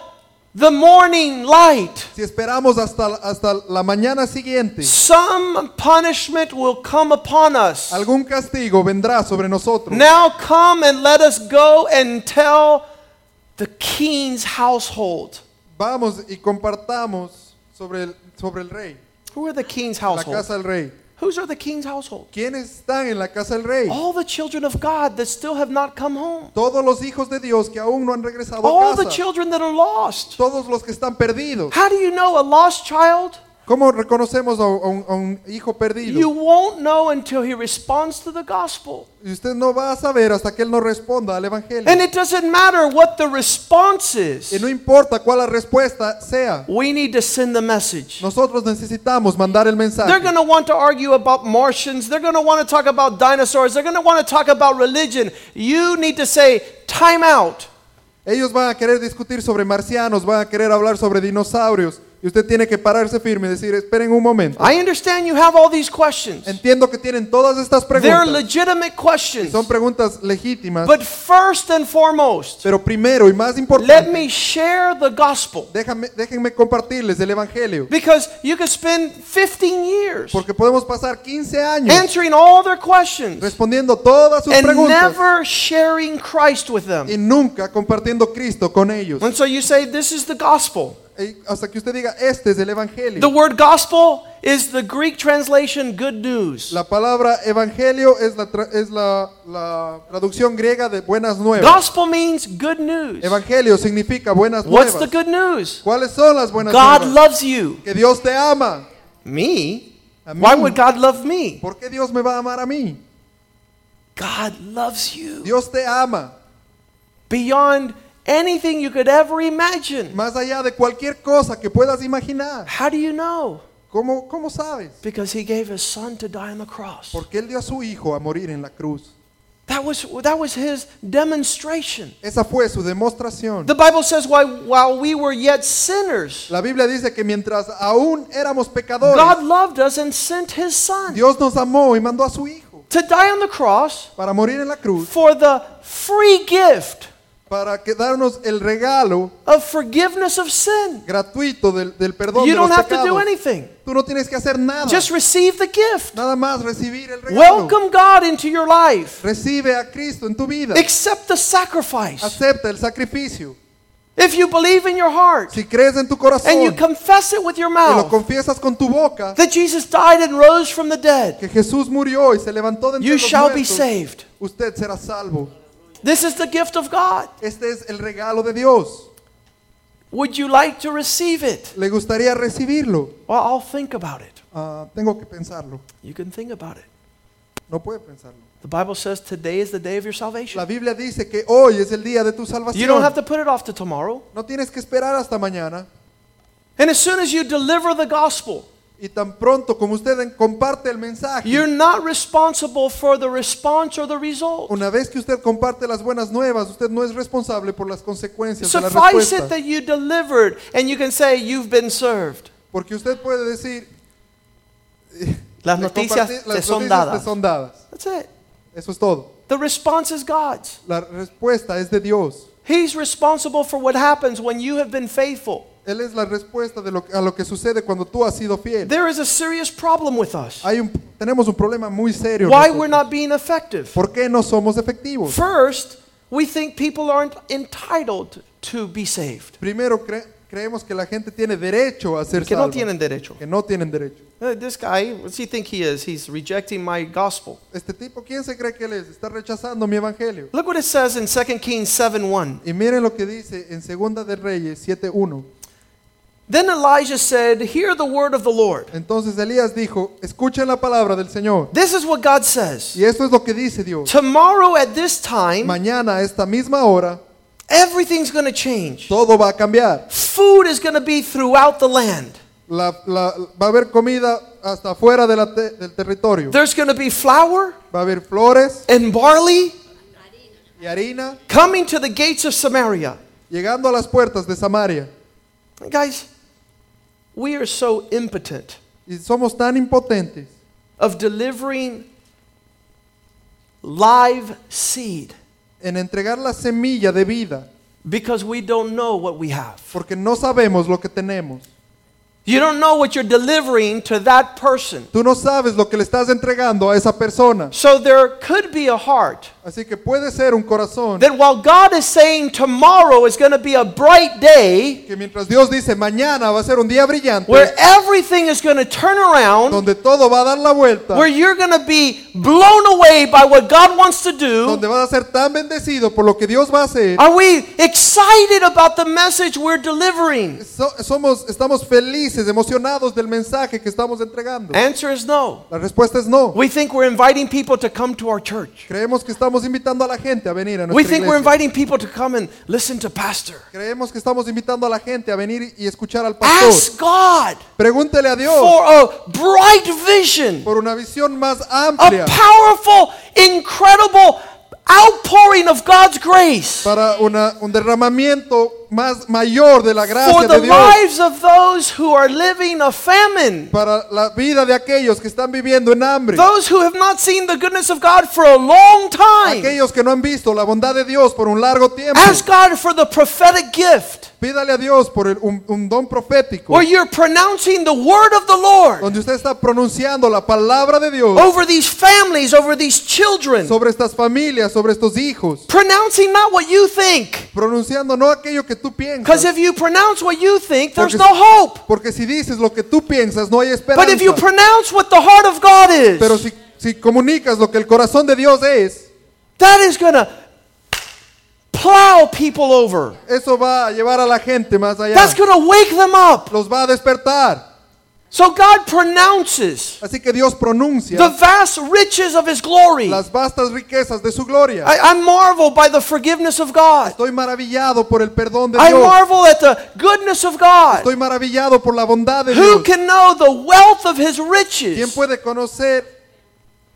Speaker 1: the morning light,
Speaker 2: si esperamos hasta, hasta la mañana siguiente,
Speaker 1: some punishment will come upon us.
Speaker 2: algún castigo vendrá sobre nosotros.
Speaker 1: Now come and let us go and tell the king's household.
Speaker 2: Vamos y compartamos sobre el, sobre el rey,
Speaker 1: Who are the king's
Speaker 2: la
Speaker 1: household?
Speaker 2: casa del rey.
Speaker 1: Whose are the king's household?
Speaker 2: ¿Quiénes están en la casa del rey?
Speaker 1: All the children of God that still have not come home.
Speaker 2: Todos los hijos de Dios que aún no han regresado
Speaker 1: All
Speaker 2: a
Speaker 1: the children that are lost.
Speaker 2: Todos los que están perdidos.
Speaker 1: How do you know a lost child?
Speaker 2: ¿Cómo reconocemos a un, a un hijo perdido?
Speaker 1: You won't know until he responds to the gospel.
Speaker 2: Y usted no va a saber hasta que él no responda al evangelio.
Speaker 1: And it doesn't matter what the response
Speaker 2: Y
Speaker 1: is.
Speaker 2: no importa cuál la respuesta sea.
Speaker 1: We need to send the message.
Speaker 2: Nosotros necesitamos mandar el mensaje.
Speaker 1: They're going to want to argue about Martians. They're going to want to talk about dinosaurs. They're going to want to talk about religion. You need to say, time out.
Speaker 2: Ellos van a querer discutir sobre marcianos, van a querer hablar sobre dinosaurios. Y usted tiene que pararse firme y decir, esperen un momento.
Speaker 1: I understand you have all these questions.
Speaker 2: Entiendo que tienen todas estas
Speaker 1: They're
Speaker 2: preguntas.
Speaker 1: legitimate questions.
Speaker 2: Son preguntas legítimas.
Speaker 1: But first and foremost,
Speaker 2: Pero primero y más
Speaker 1: let
Speaker 2: importante,
Speaker 1: me share the gospel.
Speaker 2: déjame, déjenme compartirles el evangelio.
Speaker 1: Because you could spend 15 years
Speaker 2: Porque podemos pasar 15 años
Speaker 1: answering all their questions
Speaker 2: respondiendo todas sus
Speaker 1: and
Speaker 2: preguntas
Speaker 1: never sharing Christ with them.
Speaker 2: y nunca compartiendo Cristo con ellos.
Speaker 1: And so you say, This is the gospel.
Speaker 2: Hasta que usted diga, este es el evangelio.
Speaker 1: The word gospel is the Greek translation good news.
Speaker 2: La palabra evangelio es la, tra- es la, la traducción griega de buenas nuevas.
Speaker 1: Gospel means good news.
Speaker 2: Evangelio significa buenas
Speaker 1: What's the good news?
Speaker 2: ¿Cuáles son las buenas
Speaker 1: God
Speaker 2: nuevas?
Speaker 1: loves you.
Speaker 2: Que Dios te ama.
Speaker 1: Me?
Speaker 2: A mí.
Speaker 1: Why would God love me?
Speaker 2: ¿Por qué Dios me va a amar a mí?
Speaker 1: God loves you
Speaker 2: Dios te ama.
Speaker 1: beyond anything you could ever imagine.
Speaker 2: Más allá de cualquier cosa que puedas imaginar.
Speaker 1: How do you know?
Speaker 2: ¿Cómo, cómo sabes?
Speaker 1: Because he gave his son to die on the cross.
Speaker 2: Porque Él dio a su hijo a morir en la cruz.
Speaker 1: That was, that was his demonstration.
Speaker 2: Esa fue su demostración.
Speaker 1: The Bible says while, while we were yet sinners,
Speaker 2: La Biblia dice que mientras aún éramos pecadores,
Speaker 1: God loved us and sent his son
Speaker 2: Dios nos amó y mandó a su hijo
Speaker 1: to die on the cross
Speaker 2: para morir en la cruz,
Speaker 1: for the free gift
Speaker 2: para que darnos el regalo
Speaker 1: of forgiveness of sin.
Speaker 2: gratuito del, del perdón
Speaker 1: You
Speaker 2: de
Speaker 1: don't
Speaker 2: los
Speaker 1: have to do anything.
Speaker 2: Tú no tienes que hacer nada.
Speaker 1: Just receive the gift.
Speaker 2: Nada más recibir el regalo.
Speaker 1: Welcome God into your life.
Speaker 2: Recibe a Cristo en tu vida.
Speaker 1: Accept the sacrifice.
Speaker 2: Acepta el sacrificio.
Speaker 1: If you believe in your heart
Speaker 2: Si crees en tu corazón
Speaker 1: and you confess it with your
Speaker 2: y lo
Speaker 1: mouth
Speaker 2: confiesas con tu boca
Speaker 1: that Jesus died and rose from the dead,
Speaker 2: que Jesús murió y se levantó de entre
Speaker 1: you
Speaker 2: los
Speaker 1: shall be saved.
Speaker 2: usted será salvo.
Speaker 1: This is the gift of God.
Speaker 2: Este es el regalo de Dios.
Speaker 1: Would you like to receive it?
Speaker 2: ¿Le gustaría recibirlo?
Speaker 1: Well, I'll think about it.
Speaker 2: Ah, tengo que pensarlo.
Speaker 1: You can think about it.
Speaker 2: No puede pensarlo.
Speaker 1: The Bible says today is the day of your salvation. La.
Speaker 2: Biblia dice que hoy es el día de tu salvación.
Speaker 1: You don't have to put it off to tomorrow.
Speaker 2: No tienes que esperar hasta mañana.
Speaker 1: And as soon as you deliver the gospel,
Speaker 2: Y tan pronto como usted comparte el mensaje,
Speaker 1: you're not responsible for the response or the result.
Speaker 2: una vez que usted comparte las buenas nuevas, usted no es responsable por las consecuencias de la
Speaker 1: Suffice it
Speaker 2: respuesta.
Speaker 1: that you delivered and you can say you've been served.
Speaker 2: Porque usted puede decir,
Speaker 1: Las
Speaker 2: le
Speaker 1: noticias
Speaker 2: compartí-
Speaker 1: te
Speaker 2: las
Speaker 1: son
Speaker 2: noticias
Speaker 1: dadas.
Speaker 2: son dadas.
Speaker 1: That's it.
Speaker 2: Eso es todo.
Speaker 1: The response is God's.
Speaker 2: La respuesta es de Dios.
Speaker 1: He's responsible for what happens when you have been faithful.
Speaker 2: Él es la respuesta de lo, a lo que sucede cuando tú has sido fiel.
Speaker 1: There is a serious problem with us.
Speaker 2: Hay un, tenemos un problema muy serio.
Speaker 1: Why
Speaker 2: nosotros.
Speaker 1: we're not being effective.
Speaker 2: ¿Por qué no somos efectivos?
Speaker 1: First, we think people aren't entitled to be saved.
Speaker 2: Primero cre- creemos que la gente tiene derecho a ser
Speaker 1: Que no
Speaker 2: salva,
Speaker 1: tienen derecho.
Speaker 2: que no tienen derecho.
Speaker 1: Uh, This guy, what does he think he is? He's rejecting my gospel.
Speaker 2: Este tipo, ¿quién se cree que él es? Está rechazando mi evangelio.
Speaker 1: Look what it says in 2 Kings 7:1.
Speaker 2: Y miren lo que dice en Segunda de Reyes 7:1.
Speaker 1: Then Elijah said, Hear the word of the Lord.
Speaker 2: Entonces Elías dijo, escuchen la palabra del Señor.
Speaker 1: This is what God says.
Speaker 2: Y esto es lo que dice Dios.
Speaker 1: Tomorrow at this time,
Speaker 2: Mañana a esta misma hora
Speaker 1: everything's going to change.
Speaker 2: todo va a cambiar.
Speaker 1: Food is going to be throughout the land.
Speaker 2: La- la- va a haber comida hasta afuera de la te- del territorio.
Speaker 1: There's going to be flour
Speaker 2: Va a haber flores
Speaker 1: and barley
Speaker 2: y harina,
Speaker 1: coming to the gates of Samaria.
Speaker 2: llegando a las puertas de Samaria.
Speaker 1: Guys, we are so impotent
Speaker 2: Y somos tan impotentes
Speaker 1: of delivering live seed
Speaker 2: en entregar la semilla de vida
Speaker 1: because we don't know what we have.
Speaker 2: porque no sabemos lo que tenemos.
Speaker 1: You don't know what you're delivering to that person.
Speaker 2: Tú no sabes lo que le estás entregando a esa persona.
Speaker 1: So there could be a heart
Speaker 2: Así que puede ser un corazón
Speaker 1: that while God is saying tomorrow is going to be a bright day
Speaker 2: que mientras Dios dice mañana va a ser un día brillante,
Speaker 1: where everything is going to turn around,
Speaker 2: donde todo va a dar la vuelta,
Speaker 1: where you're going to be blown away by what God wants to do,
Speaker 2: donde vas a ser tan bendecido por lo que Dios va a hacer.
Speaker 1: are we excited about the message we're delivering?
Speaker 2: So- somos, estamos felices, emocionados del mensaje que estamos entregando.
Speaker 1: Answer is no.
Speaker 2: La respuesta es no.
Speaker 1: We think we're inviting people to come to our church.
Speaker 2: Creemos que estamos invitando a la gente a venir a
Speaker 1: We think we're inviting people to come and listen to pastor.
Speaker 2: Creemos que estamos invitando a la gente a venir y escuchar al pastor.
Speaker 1: Ask God
Speaker 2: Pregúntele a Dios
Speaker 1: for a bright vision,
Speaker 2: por una visión más
Speaker 1: a
Speaker 2: amplia
Speaker 1: powerful, incredible outpouring of God's grace
Speaker 2: para una- un derramamiento más mayor de la
Speaker 1: for
Speaker 2: gracia
Speaker 1: the
Speaker 2: de Dios
Speaker 1: lives of those who are living a famine,
Speaker 2: para la vida de aquellos que están viviendo en hambre,
Speaker 1: those who have not seen the goodness of God for a long time.
Speaker 2: aquellos que no han visto la bondad de Dios por un largo tiempo.
Speaker 1: Ask God for the prophetic gift
Speaker 2: Pídale a Dios por el- un, un don profético
Speaker 1: where you're pronouncing the word of the Lord
Speaker 2: donde usted está pronunciando la palabra de Dios
Speaker 1: over these families, over these children,
Speaker 2: sobre estas familias, sobre estos hijos,
Speaker 1: pronouncing not what you think.
Speaker 2: pronunciando no aquello que tú
Speaker 1: Because
Speaker 2: piensas.
Speaker 1: if you pronounce what you think, there's
Speaker 2: Porque-
Speaker 1: no hope.
Speaker 2: Porque si dices lo que tú piensas, no hay esperanza.
Speaker 1: But if you pronounce what the heart of God is, Pero
Speaker 2: si, si comunicas lo que el corazón de Dios es,
Speaker 1: that is going to plow people over.
Speaker 2: eso va a llevar a la gente más allá.
Speaker 1: That's going to wake them up.
Speaker 2: Los va a despertar.
Speaker 1: So God pronounces
Speaker 2: Así que Dios pronuncia
Speaker 1: the vast riches of His glory.
Speaker 2: las vastas riquezas de su gloria.
Speaker 1: I, I marvel by the forgiveness of God.
Speaker 2: Estoy maravillado por el perdón de
Speaker 1: I
Speaker 2: Dios.
Speaker 1: marvel at the goodness of God.
Speaker 2: Estoy maravillado por la bondad de
Speaker 1: Who
Speaker 2: Dios.
Speaker 1: can know the wealth of His
Speaker 2: ¿Quién
Speaker 1: riches?
Speaker 2: puede conocer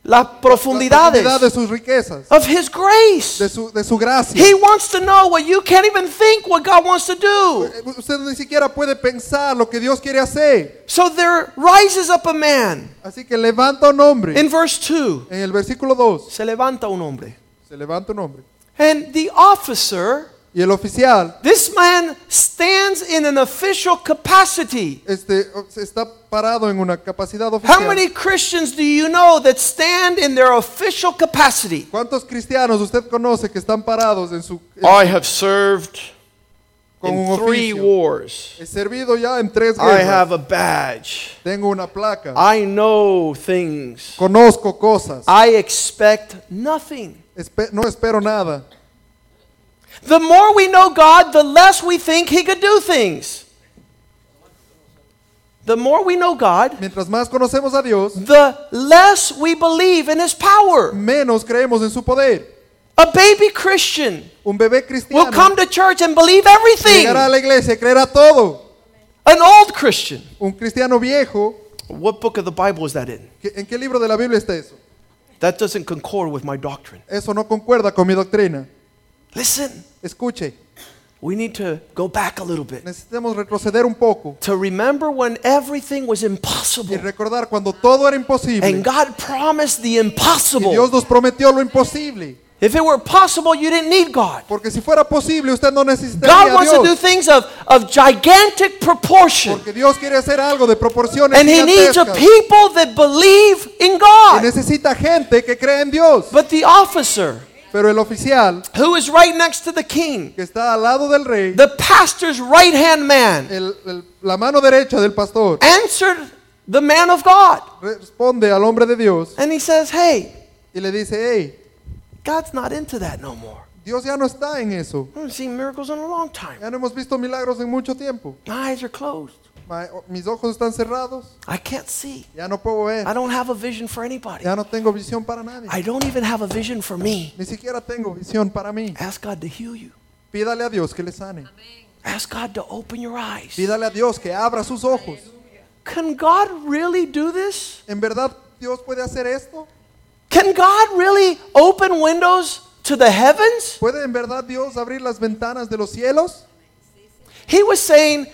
Speaker 1: Las
Speaker 2: la profundidad de
Speaker 1: profundidades
Speaker 2: sus riquezas,
Speaker 1: of His grace.
Speaker 2: de su, de su gracia?
Speaker 1: He wants to know what you can't even think what God wants to do.
Speaker 2: Eh, usted ni siquiera puede pensar lo que Dios quiere hacer.
Speaker 1: So there rises up a man.
Speaker 2: Así que levanta un hombre.
Speaker 1: In verse 2,
Speaker 2: En el versículo 2,
Speaker 1: se levanta un hombre.
Speaker 2: se levanta un hombre.
Speaker 1: And the officer,
Speaker 2: Y el oficial
Speaker 1: this man stands in an official capacity.
Speaker 2: este, está parado en una capacidad
Speaker 1: How
Speaker 2: oficial.
Speaker 1: many Christians do you know that stand in their official capacity?
Speaker 2: ¿Cuántos cristianos usted conoce que están parados en su... en-
Speaker 1: I have served
Speaker 2: con
Speaker 1: in three wars.
Speaker 2: He servido ya en tres
Speaker 1: I
Speaker 2: guerras.
Speaker 1: have a badge.
Speaker 2: Tengo una placa.
Speaker 1: I know things.
Speaker 2: Conozco cosas.
Speaker 1: I expect nothing.
Speaker 2: Espe- no espero nada.
Speaker 1: The more we know God, the less we think He could do things. The more we know God,
Speaker 2: Mientras más conocemos a Dios,
Speaker 1: the less we believe in His power.
Speaker 2: menos creemos en su poder.
Speaker 1: A baby Christian
Speaker 2: Un bebé cristiano
Speaker 1: will come to church and believe everything.
Speaker 2: llegará a la iglesia creerá todo.
Speaker 1: An old Christian.
Speaker 2: Un cristiano viejo,
Speaker 1: What book of the Bible is that in?
Speaker 2: ¿qué- ¿en qué libro de la Biblia está eso?
Speaker 1: That doesn't concord with my doctrine.
Speaker 2: Eso no concuerda con mi doctrina.
Speaker 1: Listen,
Speaker 2: Escuche,
Speaker 1: we need to go back a little bit
Speaker 2: necesitamos retroceder un poco
Speaker 1: to remember when everything was impossible.
Speaker 2: y recordar cuando todo era imposible.
Speaker 1: and God promised the impossible. Y.
Speaker 2: Dios nos prometió lo imposible.
Speaker 1: If it were possible, you didn't need God.
Speaker 2: Porque si fuera posible, usted no necesitaría
Speaker 1: God wants to do things of, of gigantic proportion.
Speaker 2: Porque Dios quiere hacer algo de proporciones
Speaker 1: And He needs a people that believe in God.
Speaker 2: Y necesita gente que cree en Dios.
Speaker 1: But the officer
Speaker 2: Pero el oficial
Speaker 1: who is right next to the king,
Speaker 2: que está al lado del rey,
Speaker 1: the pastor's right hand man,
Speaker 2: el- el- la mano derecha del pastor,
Speaker 1: answered the man of God.
Speaker 2: responde al hombre de Dios
Speaker 1: And he says, Hey,
Speaker 2: y le dice, hey,
Speaker 1: God's not into that no more.
Speaker 2: Dios ya no está en eso.
Speaker 1: I haven't seen miracles in a long time.
Speaker 2: Ya no hemos visto milagros en mucho tiempo.
Speaker 1: My eyes are closed.
Speaker 2: Ma- Mis ojos están cerrados.
Speaker 1: I can't see.
Speaker 2: Ya no puedo ver.
Speaker 1: I don't have a vision for anybody.
Speaker 2: Ya no tengo visión para nadie.
Speaker 1: I don't even have a vision for me.
Speaker 2: Ni siquiera tengo visión para mí.
Speaker 1: Ask God to heal you.
Speaker 2: Pídale a Dios que le sane.
Speaker 1: Ask God to open your eyes.
Speaker 2: Pídale a Dios que abra sus ojos.
Speaker 1: Can God really do this?
Speaker 2: ¿En verdad Dios puede hacer esto?
Speaker 1: Can God really open windows to the heavens?
Speaker 2: ¿Puede en verdad Dios abrir las ventanas de los cielos?
Speaker 1: He was saying,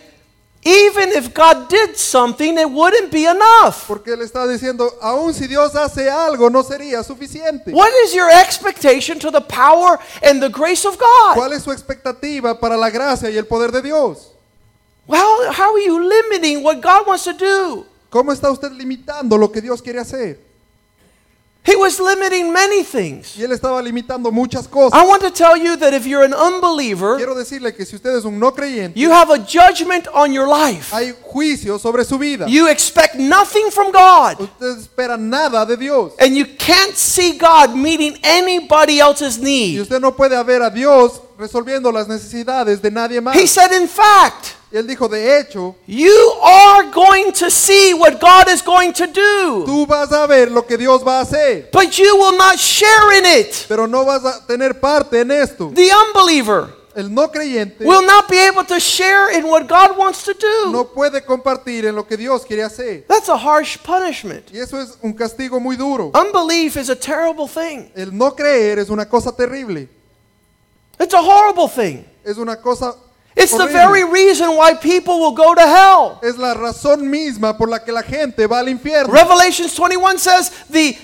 Speaker 1: even if God did something, it wouldn't be enough.
Speaker 2: Porque él está diciendo, aun si Dios hace algo, no sería suficiente.
Speaker 1: What is your expectation to the power and the grace of God?
Speaker 2: ¿Cuál es su expectativa para la gracia y el poder de Dios?
Speaker 1: Well, how are you limiting what God wants to do?
Speaker 2: ¿Cómo está usted limitando lo que Dios quiere hacer?
Speaker 1: He was limiting many things.
Speaker 2: Y él estaba limitando muchas cosas.
Speaker 1: I want to tell you that if you're an unbeliever,
Speaker 2: Quiero decirle que si usted es un no creyente,
Speaker 1: you have a judgment on your life.
Speaker 2: hay juicio sobre su vida.
Speaker 1: You expect nothing from God.
Speaker 2: Usted espera nada de Dios.
Speaker 1: And you can't see God meeting anybody else's
Speaker 2: Y
Speaker 1: need.
Speaker 2: usted no puede ver a Dios resolviendo las necesidades de nadie más.
Speaker 1: He said, in fact,
Speaker 2: él dijo, de hecho,
Speaker 1: you are going to see what God is going to do,
Speaker 2: tú vas a ver lo que Dios va a hacer,
Speaker 1: but you will not share in it.
Speaker 2: pero no vas a tener parte en esto.
Speaker 1: The unbeliever
Speaker 2: El no creyente
Speaker 1: will not be able to share in what God wants to do.
Speaker 2: no puede compartir en lo que Dios quiere hacer.
Speaker 1: That's a harsh punishment.
Speaker 2: Y eso es un castigo muy duro.
Speaker 1: Unbelief is a terrible thing.
Speaker 2: El no creer es una cosa terrible.
Speaker 1: It's a horrible thing.
Speaker 2: Es una cosa
Speaker 1: It's the very reason why people will go to hell.
Speaker 2: Es la razón misma por la que la gente va al infierno.
Speaker 1: Revelations 21 says the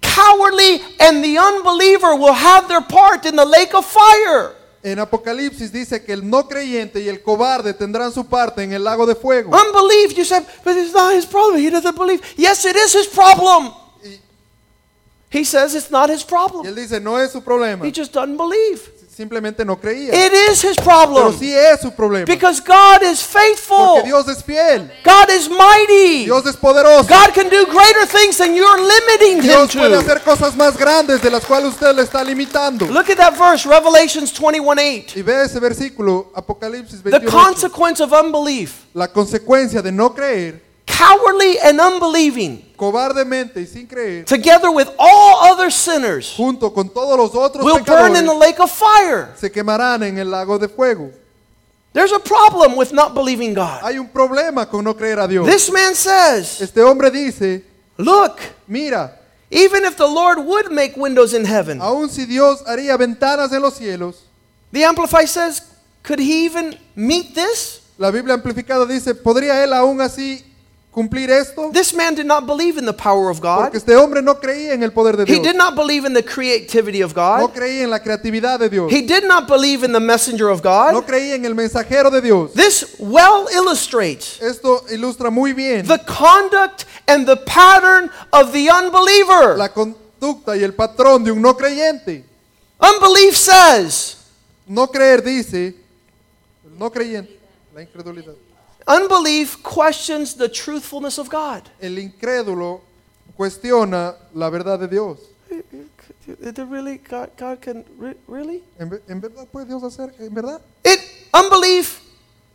Speaker 1: cowardly and the unbeliever will have their part in the lake of fire.
Speaker 2: En Apocalipsis dice que el no creyente y el cobarde tendrán su parte en el lago de fuego.
Speaker 1: Unbelief, you said, but it's not his problem. He doesn't believe. Yes, it is his problem. He says it's not his
Speaker 2: y
Speaker 1: problem.
Speaker 2: él dice, no es su problema.
Speaker 1: He just doesn't believe.
Speaker 2: Simplemente no creía.
Speaker 1: It is his
Speaker 2: Pero
Speaker 1: problem.
Speaker 2: sí es su problema.
Speaker 1: Because God is faithful.
Speaker 2: Porque Dios es fiel.
Speaker 1: God is mighty.
Speaker 2: Dios es poderoso.
Speaker 1: God can do greater things than you're limiting him
Speaker 2: Dios puede
Speaker 1: to.
Speaker 2: hacer cosas más grandes de las cuales usted le está limitando.
Speaker 1: Look at that verse, Revelations 21 8.
Speaker 2: Y ve ese versículo, Apocalipsis
Speaker 1: The
Speaker 2: 21.
Speaker 1: consequence of unbelief.
Speaker 2: La consecuencia de no creer,
Speaker 1: Cowardly and unbelieving,
Speaker 2: cobardemente y sin creer,
Speaker 1: together with all other sinners,
Speaker 2: junto con todos los otros
Speaker 1: will burn in the lake of fire.
Speaker 2: se quemarán en el lago de fuego.
Speaker 1: There's a problem with not believing God.
Speaker 2: Hay un problema con no creer a Dios.
Speaker 1: This man says,
Speaker 2: Este hombre dice,
Speaker 1: Look,
Speaker 2: mira,
Speaker 1: even if the Lord would make windows in heaven,
Speaker 2: aun si Dios haría ventanas en los cielos,
Speaker 1: the Amplify says, could he even meet this?
Speaker 2: la Biblia amplificada dice, ¿podría él aún así cumplir esto?
Speaker 1: This man did not believe in the power of God.
Speaker 2: Porque este hombre no creía en el poder de Dios.
Speaker 1: He did not believe in the creativity of God.
Speaker 2: No creía en la creatividad de Dios.
Speaker 1: He did not believe in the messenger of God.
Speaker 2: No creía en el mensajero de Dios.
Speaker 1: This well illustrates
Speaker 2: Esto ilustra muy bien
Speaker 1: the conduct and the pattern of the unbeliever.
Speaker 2: la conducta y el patrón de un no creyente.
Speaker 1: Unbelief says,
Speaker 2: No creer dice, no creyente, la incredulidad.
Speaker 1: Unbelief questions the truthfulness of God.
Speaker 2: El incrédulo cuestiona la verdad de Dios.
Speaker 1: Did really God, God can re- really?
Speaker 2: ¿En, ve- en verdad puede Dios hacer? ¿En verdad?
Speaker 1: It unbelief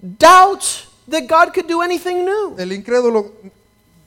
Speaker 1: doubts that God could do anything new.
Speaker 2: El incrédulo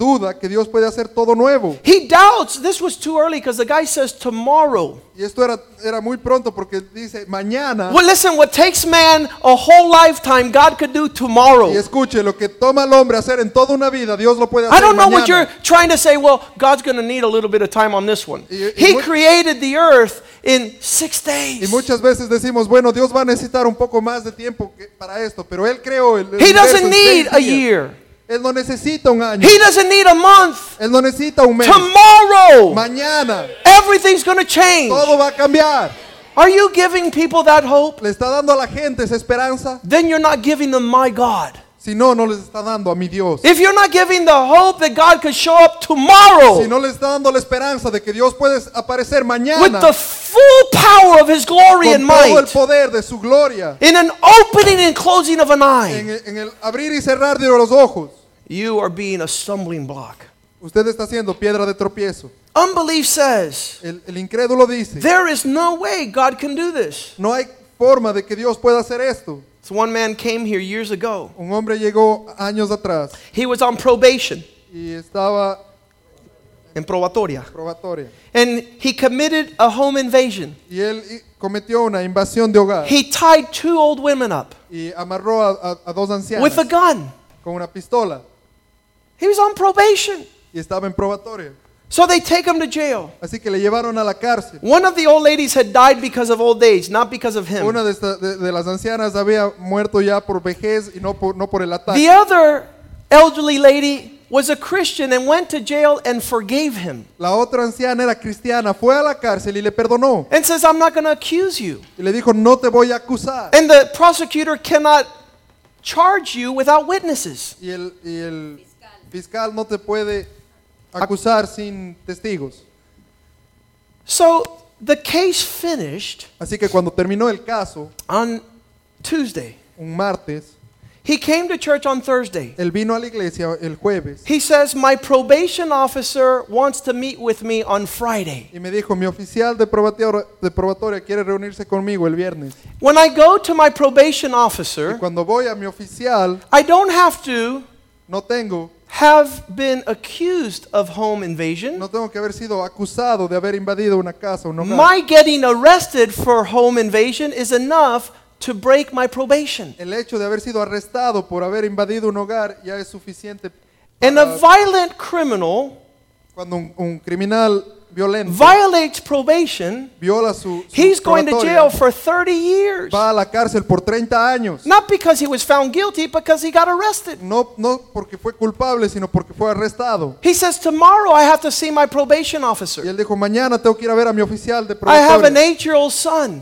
Speaker 2: duda que Dios puede hacer todo nuevo.
Speaker 1: He doubts this was too early because the guy says tomorrow.
Speaker 2: Y esto era, era muy pronto porque dice mañana.
Speaker 1: Well, listen, what takes man a whole lifetime, God could do tomorrow.
Speaker 2: Y escuche, lo que toma el hombre hacer en toda una vida, Dios lo puede hacer
Speaker 1: I don't know what you're trying to say. Well, God's going to need a little bit of time on this one.
Speaker 2: Y- y
Speaker 1: He created the earth in six days.
Speaker 2: Y muchas veces decimos, bueno, Dios va a necesitar un poco más de tiempo que- para esto, pero Él creó el,
Speaker 1: He doesn't need a year.
Speaker 2: Él no necesita un año.
Speaker 1: He doesn't need a month.
Speaker 2: Él no necesita un mes.
Speaker 1: Tomorrow,
Speaker 2: Mañana
Speaker 1: everything's going to change.
Speaker 2: todo va a cambiar.
Speaker 1: Are you giving people that hope?
Speaker 2: Le está dando a la gente esa esperanza.
Speaker 1: Then you're not giving them my God.
Speaker 2: Si no, no les está dando a mi Dios.
Speaker 1: If you're not giving the hope that God could show up tomorrow
Speaker 2: Si no le está dando la esperanza de que Dios puede aparecer
Speaker 1: with the full power of His glory
Speaker 2: con
Speaker 1: and
Speaker 2: todo el
Speaker 1: might,
Speaker 2: poder de su gloria,
Speaker 1: in an opening and closing of an eye,
Speaker 2: el, en el abrir y cerrar de los ojos,
Speaker 1: you are being a stumbling block.
Speaker 2: usted está haciendo piedra de tropiezo.
Speaker 1: Unbelief says,
Speaker 2: El, el incrédulo dice,
Speaker 1: there is no way God can do this.
Speaker 2: no hay forma de que Dios pueda hacer esto.
Speaker 1: So one man came here years ago.
Speaker 2: Un hombre llegó años atrás
Speaker 1: He was on probation
Speaker 2: y estaba
Speaker 1: in probatoria.
Speaker 2: probatoria
Speaker 1: And he committed a home invasion.
Speaker 2: y él i- cometió una invasión de hogar
Speaker 1: He tied two old women up
Speaker 2: y amarró a, a- a dos ancianas
Speaker 1: with a gun.
Speaker 2: con una pistola
Speaker 1: He was on probation.
Speaker 2: y estaba en probatoria.
Speaker 1: So they take him to jail.
Speaker 2: Así que le llevaron a la cárcel.
Speaker 1: One of the old ladies had died because of old age, not because of him.
Speaker 2: Una de, esta- de- de las ancianas había muerto ya por vejez y no por, no por el ataque.
Speaker 1: The other elderly lady was a Christian and went to jail and forgave him.
Speaker 2: La otra anciana era cristiana, fue a la cárcel y le perdonó.
Speaker 1: And says, I'm not going to accuse you.
Speaker 2: Y le dijo, no te voy a acusar.
Speaker 1: And the prosecutor cannot charge you without witnesses.
Speaker 2: Y el, y el fiscal no te puede acusar sin testigos.
Speaker 1: So the case finished
Speaker 2: Así que cuando terminó el caso,
Speaker 1: on Tuesday.
Speaker 2: un martes,
Speaker 1: He came to church on Thursday.
Speaker 2: él vino a la iglesia el jueves
Speaker 1: He says, My probation officer wants to meet with me on Friday.
Speaker 2: y me dijo, mi oficial de probatoria, de probatoria quiere reunirse conmigo el viernes.
Speaker 1: When I go to my probation
Speaker 2: Y
Speaker 1: officer,
Speaker 2: cuando voy a mi oficial,
Speaker 1: I don't have to
Speaker 2: no tengo,
Speaker 1: have been accused of home invasion.
Speaker 2: no tengo que haber sido acusado de haber invadido una casa, un hogar.
Speaker 1: My getting arrested for home invasion is enough to break my probation.
Speaker 2: El hecho de haber sido arrestado por haber invadido un hogar ya es suficiente
Speaker 1: And a violent criminal
Speaker 2: cuando un, un criminal violento
Speaker 1: violates probation,
Speaker 2: viola su, su
Speaker 1: he's going to
Speaker 2: probatoria,
Speaker 1: jail for 30 years.
Speaker 2: va a la cárcel por 30 años.
Speaker 1: Not because he was found guilty, because he got arrested.
Speaker 2: No, no porque fue culpable, sino porque fue arrestado.
Speaker 1: He says, Tomorrow I have to see my probation
Speaker 2: Y
Speaker 1: officer.
Speaker 2: él dijo, mañana tengo que ir a ver a mi oficial de
Speaker 1: I have an
Speaker 2: probatoria.
Speaker 1: eight year old son.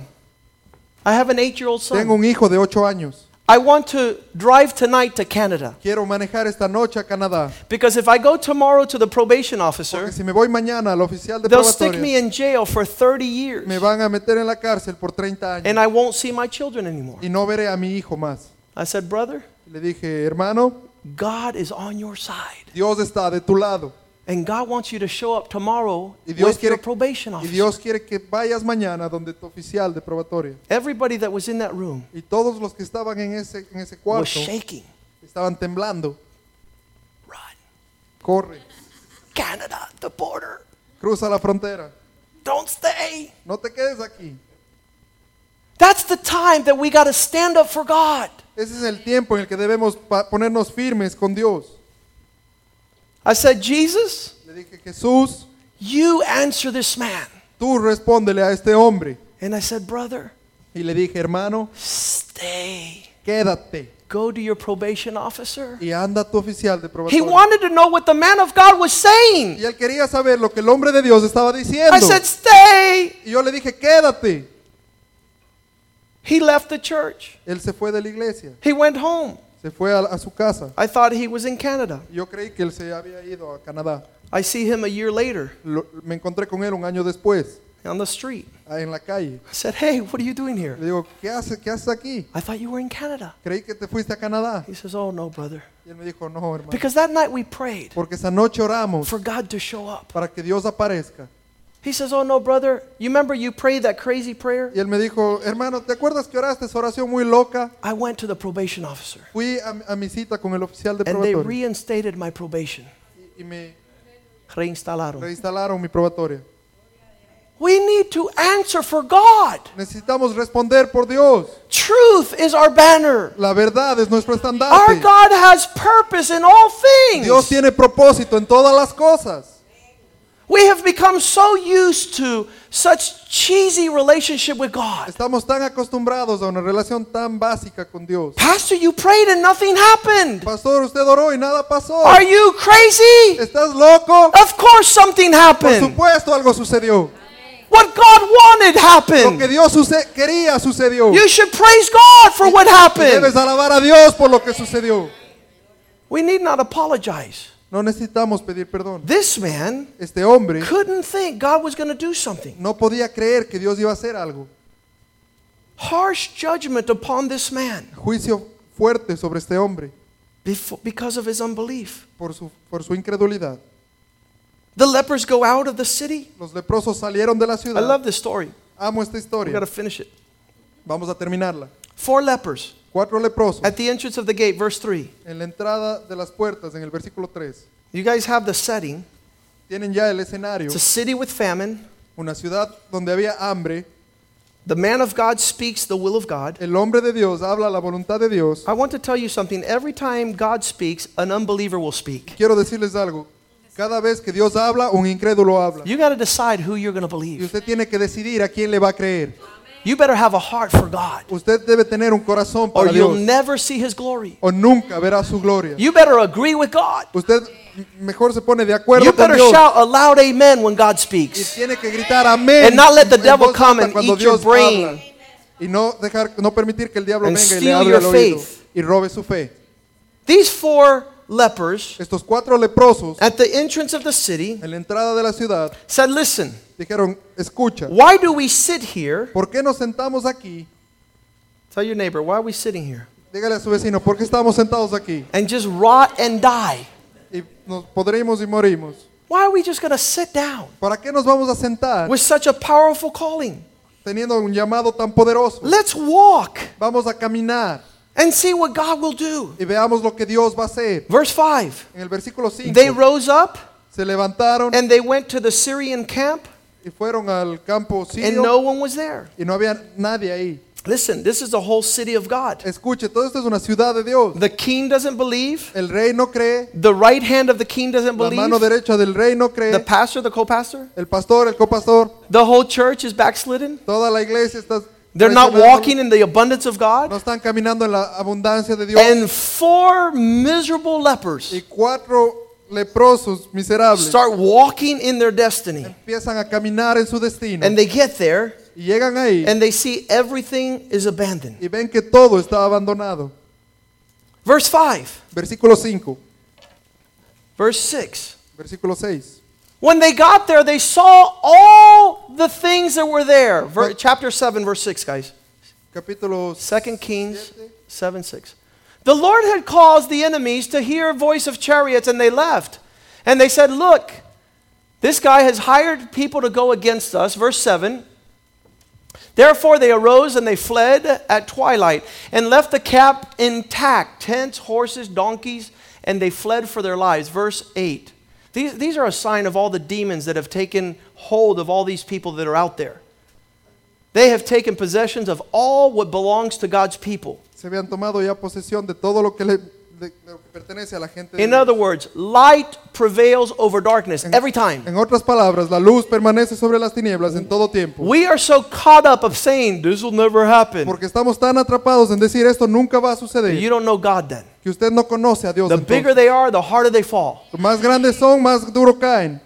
Speaker 1: I have an eight year old
Speaker 2: Tengo
Speaker 1: son.
Speaker 2: un hijo de 8 años.
Speaker 1: I want to drive tonight to Canada.
Speaker 2: Quiero manejar esta noche a Canadá.
Speaker 1: Because if I go tomorrow to the probation officer,
Speaker 2: Porque si me voy mañana al oficial de
Speaker 1: they'll stick me in jail for 30 years.
Speaker 2: me van a meter en la cárcel por 30 años.
Speaker 1: And I won't see my children anymore.
Speaker 2: Y no veré a mi hijo más.
Speaker 1: I said, Brother,
Speaker 2: Le dije, hermano,
Speaker 1: God is on your side.
Speaker 2: Dios está de tu lado.
Speaker 1: And God wants you to show up tomorrow
Speaker 2: Y Dios
Speaker 1: with your
Speaker 2: quiere,
Speaker 1: probation
Speaker 2: y
Speaker 1: officer.
Speaker 2: Dios quiere que vayas mañana donde tu oficial de probatoria.
Speaker 1: Everybody that was in that room
Speaker 2: Y todos los que estaban en ese, en ese
Speaker 1: was
Speaker 2: cuarto
Speaker 1: shaking.
Speaker 2: estaban temblando.
Speaker 1: Run.
Speaker 2: Corre,
Speaker 1: Canada, the border.
Speaker 2: cruza la frontera.
Speaker 1: Don't stay.
Speaker 2: No te quedes aquí.
Speaker 1: That's the time that we got to stand up for God.
Speaker 2: Ese es el tiempo en el que debemos ponernos firmes con Dios.
Speaker 1: I said, Jesus,
Speaker 2: Le dije, Jesús,
Speaker 1: you answer this man.
Speaker 2: tú respóndele a este hombre.
Speaker 1: And I said, Brother,
Speaker 2: Y le dije, hermano,
Speaker 1: stay.
Speaker 2: quédate
Speaker 1: Go to your probation officer.
Speaker 2: y anda a tu oficial de
Speaker 1: He
Speaker 2: probatoria.
Speaker 1: wanted to know what the man of God was saying.
Speaker 2: Y él quería saber lo que el hombre de Dios estaba diciendo.
Speaker 1: I said, Stay.
Speaker 2: Y yo le dije, quédate.
Speaker 1: He left the church.
Speaker 2: Él se fue de la iglesia,
Speaker 1: He went home.
Speaker 2: Se fue a, a su casa.
Speaker 1: I thought he was in Canada.
Speaker 2: Yo creí que él se había ido a Canadá.
Speaker 1: I see him a year later
Speaker 2: Lo- me encontré con él un año después,
Speaker 1: on the street.
Speaker 2: ahí en la calle.
Speaker 1: I said, Hey, what are you doing here?
Speaker 2: Le digo, ¿qué haces, qué haces aquí?
Speaker 1: I thought you were in Canada.
Speaker 2: Creí que te fuiste a Canadá.
Speaker 1: He says, Oh, no, brother.
Speaker 2: Y él me dijo, no, hermano.
Speaker 1: Because that night we prayed
Speaker 2: Porque esa noche oramos
Speaker 1: for God to show up.
Speaker 2: para que Dios aparezca.
Speaker 1: He says, Oh, no, brother. You remember you prayed that crazy prayer?
Speaker 2: Y él me dijo, hermano, ¿te acuerdas que oraste esa oración muy loca?
Speaker 1: I went to the probation officer
Speaker 2: Fui a, a mi cita con el oficial de
Speaker 1: and they
Speaker 2: probatoria
Speaker 1: reinstated my probation.
Speaker 2: y, me
Speaker 1: Reinstalaron.
Speaker 2: reinstalaron mi probatoria.
Speaker 1: We need to answer for God.
Speaker 2: Necesitamos responder por Dios.
Speaker 1: Truth is our banner.
Speaker 2: La verdad es nuestro
Speaker 1: Our
Speaker 2: estandarte.
Speaker 1: God has purpose in all
Speaker 2: Dios
Speaker 1: things.
Speaker 2: tiene propósito en todas las cosas.
Speaker 1: We have become so used to such cheesy relationship with God.
Speaker 2: Estamos tan acostumbrados a una relación tan básica con Dios.
Speaker 1: Pastor, you prayed and nothing happened.
Speaker 2: Pastor, usted oró y nada pasó.
Speaker 1: Are you crazy?
Speaker 2: ¿Estás loco?
Speaker 1: Of course something happened.
Speaker 2: Por supuesto algo sucedió.
Speaker 1: What God wanted happened.
Speaker 2: Lo que. Dios suce- quería sucedió.
Speaker 1: You should praise God for what happened.
Speaker 2: Debes alabar a Dios por lo que sucedió.
Speaker 1: We need not apologize.
Speaker 2: No necesitamos pedir perdón.
Speaker 1: This man
Speaker 2: Este hombre
Speaker 1: couldn't think God was going to do something.
Speaker 2: no podía creer que Dios iba a hacer algo.
Speaker 1: Harsh judgment upon this man
Speaker 2: Juicio fuerte sobre este hombre
Speaker 1: befo- because of his unbelief.
Speaker 2: por su, por su incredulidad.
Speaker 1: The lepers go out of the city.
Speaker 2: Los leprosos salieron de la
Speaker 1: I
Speaker 2: ciudad.
Speaker 1: love this story.
Speaker 2: Amo esta
Speaker 1: We
Speaker 2: historia.
Speaker 1: got to finish it.
Speaker 2: Vamos a terminarla.
Speaker 1: Four lepers
Speaker 2: Cuatro leprosos
Speaker 1: at the entrance of the gate, verse 3.
Speaker 2: en la entrada de las puertas en el versículo 3.
Speaker 1: You guys have the setting.
Speaker 2: Tienen ya el escenario,
Speaker 1: It's a city with famine.
Speaker 2: una ciudad donde había hambre.
Speaker 1: The man of God speaks the will of God.
Speaker 2: El hombre de Dios habla la voluntad de Dios.
Speaker 1: I want to tell you something. Every time God speaks, an unbeliever will speak.
Speaker 2: Quiero decirles algo. Cada vez que Dios habla, un incrédulo habla.
Speaker 1: You got to decide who you're going to
Speaker 2: Y
Speaker 1: believe.
Speaker 2: usted tiene que decidir a quién le va a creer.
Speaker 1: You better have a heart for God,
Speaker 2: Usted debe tener un corazón para or
Speaker 1: you'll
Speaker 2: Dios
Speaker 1: never see His glory.
Speaker 2: o nunca verá su gloria.
Speaker 1: You better agree with God.
Speaker 2: Usted mejor se pone de acuerdo
Speaker 1: You
Speaker 2: con
Speaker 1: better
Speaker 2: Dios
Speaker 1: shout a loud amen when God speaks.
Speaker 2: y tiene que gritar amén
Speaker 1: And not let the devil come and eat your brain.
Speaker 2: habla. y no dejar no permitir que el diablo
Speaker 1: And
Speaker 2: venga y le hable
Speaker 1: your
Speaker 2: al oído
Speaker 1: faith.
Speaker 2: y robe su fe.
Speaker 1: These four lepers
Speaker 2: Estos cuatro leprosos
Speaker 1: at the entrance of the city
Speaker 2: en la entrada de la ciudad
Speaker 1: said, Listen,
Speaker 2: dijeron, escucha,
Speaker 1: why do we sit here?
Speaker 2: ¿por qué nos sentamos aquí?
Speaker 1: Tell your neighbor, why are we sitting here?
Speaker 2: Dígale a su vecino, ¿por qué estamos sentados aquí?
Speaker 1: And just rot and die.
Speaker 2: Y nos podremos y morimos.
Speaker 1: Why are we just going to sit down
Speaker 2: ¿Para qué nos vamos a sentar
Speaker 1: with such a powerful calling?
Speaker 2: teniendo un llamado tan poderoso?
Speaker 1: Let's walk
Speaker 2: Vamos a caminar
Speaker 1: and see what God will do.
Speaker 2: y veamos lo que Dios va a hacer.
Speaker 1: Verse 5
Speaker 2: En el versículo 5
Speaker 1: They rose up
Speaker 2: se levantaron
Speaker 1: and they went to the Syrian camp,
Speaker 2: y fueron al campo
Speaker 1: and no one was there.
Speaker 2: y no había nadie ahí.
Speaker 1: Listen, this is the whole city of God.
Speaker 2: Escuche, todo esto es una ciudad de Dios.
Speaker 1: The king doesn't believe,
Speaker 2: El rey no cree,
Speaker 1: the right hand of the king doesn't
Speaker 2: la mano
Speaker 1: believe,
Speaker 2: derecha del rey no
Speaker 1: the pastor, the co pastor,
Speaker 2: el pastor, el copastor,
Speaker 1: the whole church is backslidden.
Speaker 2: toda la iglesia está
Speaker 1: They're not walking in the abundance of God.
Speaker 2: no están caminando en la abundancia de Dios.
Speaker 1: And four miserable lepers.
Speaker 2: y cuatro leprosos miserables
Speaker 1: start walking in their destiny.
Speaker 2: empiezan a caminar en su destino
Speaker 1: And they get there
Speaker 2: y llegan ahí
Speaker 1: and they see everything is abandoned.
Speaker 2: y ven que todo está abandonado.
Speaker 1: Verse 5,
Speaker 2: Versículo 5,
Speaker 1: verse 6.
Speaker 2: versículo 6.
Speaker 1: When they got there, they saw all the things that were there. Ver- chapter 7, verse 6, guys.
Speaker 2: Capítulo
Speaker 1: 2 Kings 7 6. The Lord had caused the enemies to hear a voice of chariots, and they left. And they said, Look, this guy has hired people to go against us. Verse 7. Therefore they arose and they fled at twilight and left the camp intact tents, horses, donkeys, and they fled for their lives. Verse 8. These, these are a sign of all the demons that have taken hold of all these people that are out there. They have taken possessions of all what belongs to God's people.
Speaker 2: Se habían tomado ya posesión de todo lo que le de- de lo que pertenece a la gente. de
Speaker 1: In
Speaker 2: Dios.
Speaker 1: other words, light prevails over darkness every time.
Speaker 2: En otras palabras, la luz permanece sobre las tinieblas en todo tiempo.
Speaker 1: We are so caught up of saying this will never happen.
Speaker 2: Porque estamos tan atrapados en decir esto nunca va a
Speaker 1: You don't know God then.
Speaker 2: Que usted no conoce a Dios.
Speaker 1: The bigger they are, the harder they fall.
Speaker 2: Más grandes son, más duro caen.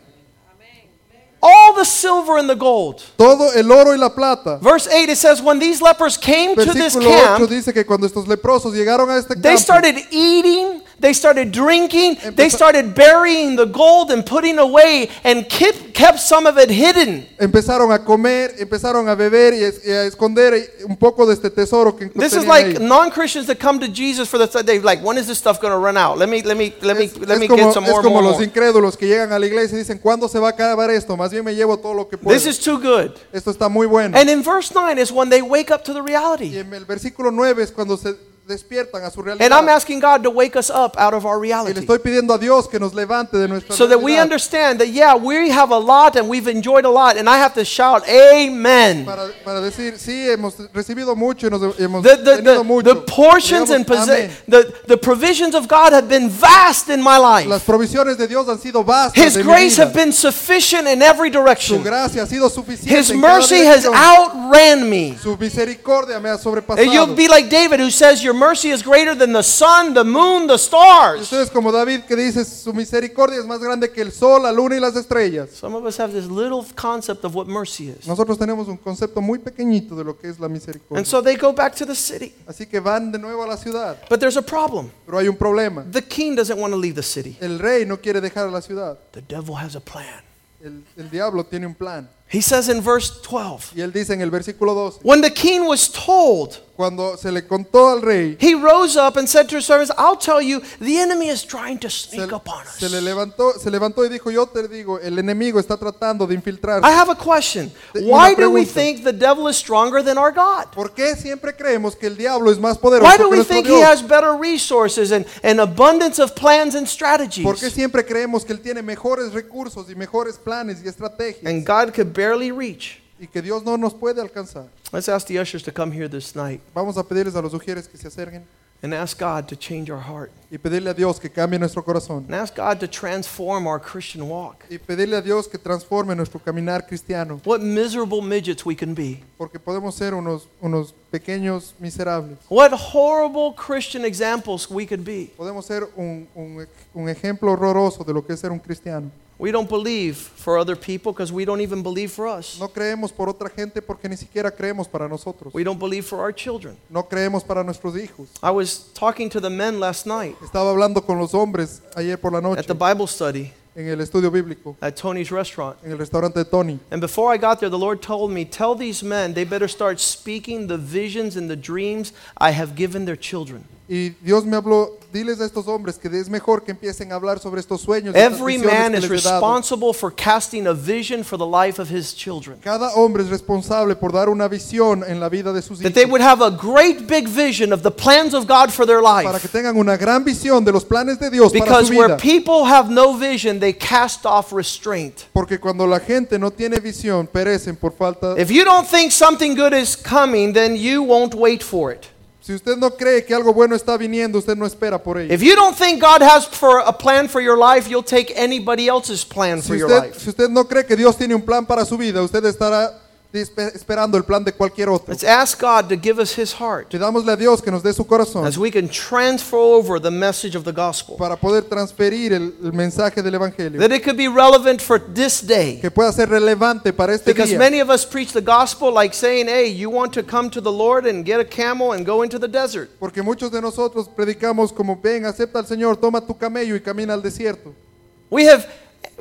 Speaker 1: All the silver and the gold.
Speaker 2: Todo el oro y la plata.
Speaker 1: Verse 8 it says, When these lepers came to this
Speaker 2: Versículo 8
Speaker 1: camp,
Speaker 2: dice que cuando estos leprosos llegaron a este
Speaker 1: they started eating, they started drinking, they started burying the gold and putting away and kept, kept some of it hidden.
Speaker 2: empezaron a comer, empezaron a beber y a esconder un poco de este tesoro que
Speaker 1: This is like non-Christians that come to Jesus for the they like, when is this stuff going to run out? Let me let me let me
Speaker 2: Es,
Speaker 1: let me
Speaker 2: como,
Speaker 1: get some more.
Speaker 2: es como
Speaker 1: more,
Speaker 2: los
Speaker 1: more.
Speaker 2: incrédulos que llegan a la iglesia y dicen, ¿cuándo se va a acabar esto? Más bien me llevo todo lo que puedo.
Speaker 1: This is too good.
Speaker 2: Esto está muy bueno.
Speaker 1: And in verse 9 is when they wake up to the reality.
Speaker 2: y en el versículo 9 es cuando se despiertan a su realidad.
Speaker 1: And I'm asking God to wake us up out of our
Speaker 2: y le
Speaker 1: reality.
Speaker 2: estoy pidiendo a Dios que nos levante de nuestra
Speaker 1: So that we
Speaker 2: realidad
Speaker 1: understand that, yeah, we have a lot and we've enjoyed a lot, and I have to shout, Amen.
Speaker 2: para, para decir, sí, hemos recibido mucho y nos hemos
Speaker 1: The, the,
Speaker 2: tenido
Speaker 1: the,
Speaker 2: mucho.
Speaker 1: the portions and
Speaker 2: amén.
Speaker 1: the, the provisions of God have been vast in my
Speaker 2: Las
Speaker 1: life.
Speaker 2: provisiones de Dios han sido vastas
Speaker 1: His
Speaker 2: de mi
Speaker 1: grace
Speaker 2: vida.
Speaker 1: have been sufficient in every
Speaker 2: Su
Speaker 1: direction.
Speaker 2: gracia ha sido suficiente
Speaker 1: His
Speaker 2: en cada
Speaker 1: mercy has
Speaker 2: dirección.
Speaker 1: outran me.
Speaker 2: Su misericordia me ha
Speaker 1: And you'll be like David who says, Your mercy is greater than the sun, the moon, the stars.
Speaker 2: ustedes como David que dice, su misericordia es más grande que el sol, la luna y las estrellas.
Speaker 1: Some of us have this little concept of what mercy is.
Speaker 2: Nosotros tenemos un concepto muy pequeñito de lo que es la misericordia.
Speaker 1: And so they go back to the city.
Speaker 2: Así que van de nuevo a la ciudad.
Speaker 1: But there's a problem.
Speaker 2: Pero hay un problema.
Speaker 1: The king doesn't want to leave the city.
Speaker 2: El rey no quiere dejar la ciudad.
Speaker 1: The devil has a plan.
Speaker 2: El, el diablo tiene un plan.
Speaker 1: He says in verse 12
Speaker 2: Y él dice en el versículo 12,
Speaker 1: When the king was told,
Speaker 2: cuando se le contó al rey,
Speaker 1: he rose up and said to his servants, I'll tell you, the enemy is trying to
Speaker 2: se,
Speaker 1: sneak upon
Speaker 2: se le
Speaker 1: us.
Speaker 2: levantó, se levantó y dijo, yo te digo, el enemigo está tratando de infiltrarse.
Speaker 1: I have a question.
Speaker 2: Una
Speaker 1: Why do we
Speaker 2: pregunta.
Speaker 1: think the devil is stronger than our God?
Speaker 2: ¿Por qué siempre creemos que el diablo es más poderoso
Speaker 1: Why
Speaker 2: que
Speaker 1: do we
Speaker 2: nuestro
Speaker 1: think he
Speaker 2: Dios?
Speaker 1: has better resources and an abundance of plans and
Speaker 2: ¿Por qué
Speaker 1: strategies?
Speaker 2: siempre creemos que él tiene mejores recursos y mejores planes y estrategias
Speaker 1: And God could barely reach.
Speaker 2: Y que Dios no nos puede alcanzar?
Speaker 1: Let's ask the ushers to come here this night.
Speaker 2: Vamos a pedirles a los ujieres que se acerquen.
Speaker 1: and ask God to change our heart.
Speaker 2: y pedirle a Dios que cambie nuestro corazón.
Speaker 1: And ask God to transform our Christian walk.
Speaker 2: Y pedirle a Dios que transforme nuestro caminar cristiano.
Speaker 1: What miserable midgets we can be.
Speaker 2: Porque podemos ser unos, unos pequeños miserables.
Speaker 1: What horrible Christian examples we could be.
Speaker 2: Podemos ser un, un- un ejemplo horroroso de lo que es ser un cristiano.
Speaker 1: We don't believe for other people because we don't even believe for us.
Speaker 2: No creemos por otra gente porque ni siquiera creemos para nosotros.
Speaker 1: We don't believe for our children.
Speaker 2: No creemos para nuestros hijos.
Speaker 1: I was talking to the men last night
Speaker 2: Estaba hablando con los hombres ayer por la noche
Speaker 1: at the Bible study
Speaker 2: en el estudio bíblico,
Speaker 1: at Tony's restaurant.
Speaker 2: en el restaurante de Tony.
Speaker 1: And before I got there, the Lord told me, Tell these men they better start speaking the visions and the dreams I have given their children.
Speaker 2: Y Dios me habló, diles a estos hombres que es mejor que empiecen a hablar sobre estos sueños.
Speaker 1: Every man is
Speaker 2: les he dado.
Speaker 1: responsible for casting a vision for the life of his children.
Speaker 2: Cada hombre es responsable por dar una visión en la vida de sus hijos.
Speaker 1: That they would have a great big vision of the plans of God for their life.
Speaker 2: Para que tengan una gran visión de los planes de Dios para
Speaker 1: Because where people have no vision, they cast off restraint.
Speaker 2: Porque cuando la gente no tiene visión, perecen por falta.
Speaker 1: If you don't think something good is coming, then you won't wait for it.
Speaker 2: Si usted no cree que algo bueno está viniendo, usted no espera por ello.
Speaker 1: If you don't think God has for a plan for your life, you'll take anybody else's plan
Speaker 2: Si
Speaker 1: for your
Speaker 2: usted,
Speaker 1: life.
Speaker 2: si usted no cree que Dios tiene un plan para su vida, usted estará esperando el plan de cualquier otro.
Speaker 1: Let's ask God to give us His heart
Speaker 2: Pidámosle a Dios que nos dé su corazón
Speaker 1: as we can transfer over the message of the gospel.
Speaker 2: para poder transferir el, el mensaje del Evangelio.
Speaker 1: That it could be relevant for this day.
Speaker 2: Que pueda ser relevante para este
Speaker 1: Because
Speaker 2: día.
Speaker 1: many of us preach the gospel like saying, hey, you want to come to the Lord and get a camel and go into the desert.
Speaker 2: Porque muchos de nosotros predicamos como ven, acepta al Señor, toma tu camello y camina al desierto.
Speaker 1: We have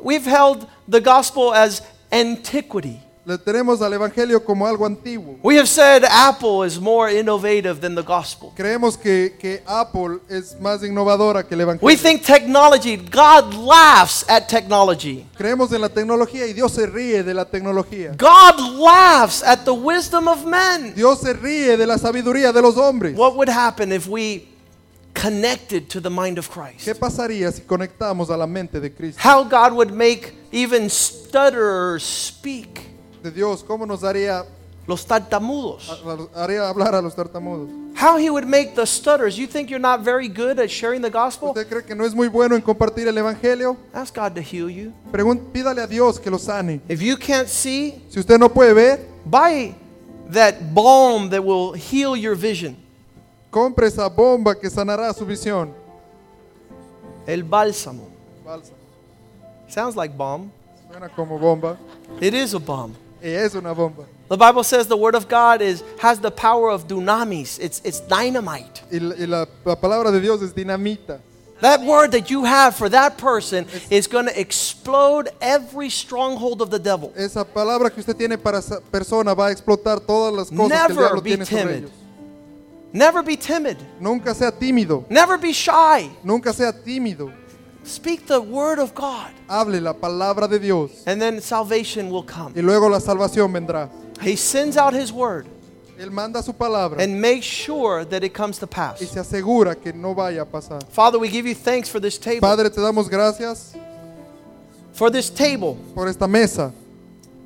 Speaker 1: we've held the gospel as antiquity.
Speaker 2: Le tenemos al Evangelio como algo antiguo.
Speaker 1: We have said Apple is more innovative than the gospel.
Speaker 2: Creemos que, que Apple es más innovadora que el Evangelio.
Speaker 1: We think technology, God laughs at technology.
Speaker 2: Creemos en la tecnología y Dios se ríe de la tecnología.
Speaker 1: God laughs at the wisdom of men.
Speaker 2: Dios se ríe de la sabiduría de los hombres.
Speaker 1: What would happen if we connected to the mind of Christ?
Speaker 2: ¿Qué pasaría si conectamos a la mente de Cristo?
Speaker 1: How God would make even stutterers speak.
Speaker 2: De Dios, ¿cómo nos haría,
Speaker 1: Los tartamudos.
Speaker 2: haría hablar a los tartamudos?
Speaker 1: How he would make the stutters. You think you're not very good at sharing the gospel?
Speaker 2: ¿Usted cree que no es muy bueno en compartir el Evangelio?
Speaker 1: Ask God to heal you.
Speaker 2: Pregun- pídale a Dios que lo sane.
Speaker 1: If you can't see,
Speaker 2: Si usted no puede ver,
Speaker 1: buy that balm that will heal your vision.
Speaker 2: compre esa bomba que sanará su visión.
Speaker 1: El bálsamo.
Speaker 2: Balsa.
Speaker 1: Sounds like balm.
Speaker 2: Suena como bomba.
Speaker 1: It is a balm.
Speaker 2: Es una bomba.
Speaker 1: The Bible says the word of God is has the power of dunamis. It's it's dynamite.
Speaker 2: Y, la, y la- la palabra de Dios es dinamita.
Speaker 1: That word that you have for that person is going to explode every stronghold of the devil.
Speaker 2: Esa palabra que usted tiene para esa persona va a explotar todas las cosas que el
Speaker 1: Never
Speaker 2: diablo
Speaker 1: be
Speaker 2: tiene sobre
Speaker 1: timid.
Speaker 2: ellos.
Speaker 1: Never be timid.
Speaker 2: Nunca sea tímido.
Speaker 1: Never be shy.
Speaker 2: Nunca sea tímido.
Speaker 1: Speak the word of God.
Speaker 2: Hable la palabra de Dios.
Speaker 1: And then salvation will come.
Speaker 2: Y luego la salvación vendrá.
Speaker 1: He sends out his word
Speaker 2: Él manda su palabra
Speaker 1: and make sure that it comes to pass.
Speaker 2: y se asegura que no vaya a pasar.
Speaker 1: Father, we give you thanks for this table.
Speaker 2: Padre, te damos gracias
Speaker 1: For this table.
Speaker 2: por esta mesa,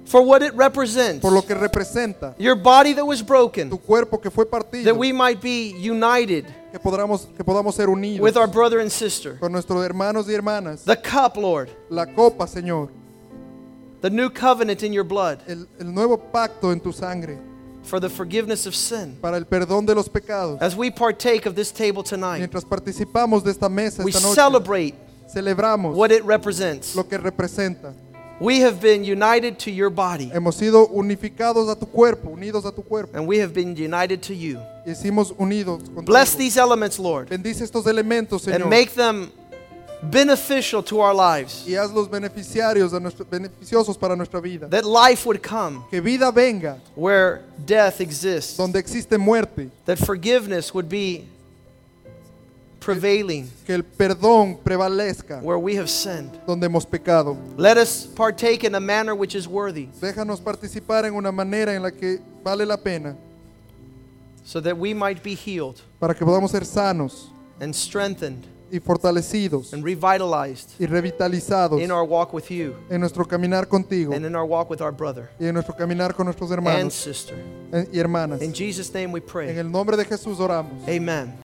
Speaker 1: For what it represents.
Speaker 2: por lo que representa
Speaker 1: Your body that was broken.
Speaker 2: tu cuerpo que fue partido,
Speaker 1: That we might be united
Speaker 2: que podamos, que podamos ser unidos
Speaker 1: with our brother and sister.
Speaker 2: con nuestros hermanos y hermanas.
Speaker 1: The cup, Lord.
Speaker 2: La copa, Señor,
Speaker 1: The new covenant in your blood.
Speaker 2: el, el nuevo pacto en tu sangre
Speaker 1: For the forgiveness of sin.
Speaker 2: para el perdón de los pecados.
Speaker 1: As we partake of this table tonight,
Speaker 2: Mientras participamos de esta mesa
Speaker 1: we
Speaker 2: esta noche,
Speaker 1: celebrate
Speaker 2: celebramos
Speaker 1: what it represents.
Speaker 2: lo que representa.
Speaker 1: We have been united to your body,
Speaker 2: Hemos sido unificados a tu cuerpo, unidos a tu cuerpo.
Speaker 1: and we have been united to you.
Speaker 2: Y hicimos unidos contigo.
Speaker 1: Bless these elements, Lord,
Speaker 2: Bendice estos elementos, Señor.
Speaker 1: and make them beneficial to our lives.
Speaker 2: y hazlos beneficiarios, a nuestro- beneficiosos para nuestra vida.
Speaker 1: That life would come
Speaker 2: Que vida venga
Speaker 1: where death exists.
Speaker 2: donde existe muerte,
Speaker 1: That forgiveness would be prevailing
Speaker 2: que el perdón prevalezca
Speaker 1: where we have sinned.
Speaker 2: donde hemos pecado.
Speaker 1: Let us partake in a manner which is worthy,
Speaker 2: Déjanos participar en una manera en la que vale la pena
Speaker 1: so that we might be healed
Speaker 2: para que podamos ser sanos
Speaker 1: and strengthened
Speaker 2: y fortalecidos
Speaker 1: and revitalized
Speaker 2: y revitalizados
Speaker 1: in our walk with you
Speaker 2: en nuestro caminar contigo
Speaker 1: and in our walk with our brother
Speaker 2: y en nuestro caminar con nuestros
Speaker 1: and
Speaker 2: hermanos
Speaker 1: sister.
Speaker 2: eh, y hermanas.
Speaker 1: In Jesus' name we
Speaker 2: En el nombre de Jesús oramos.
Speaker 1: Amen.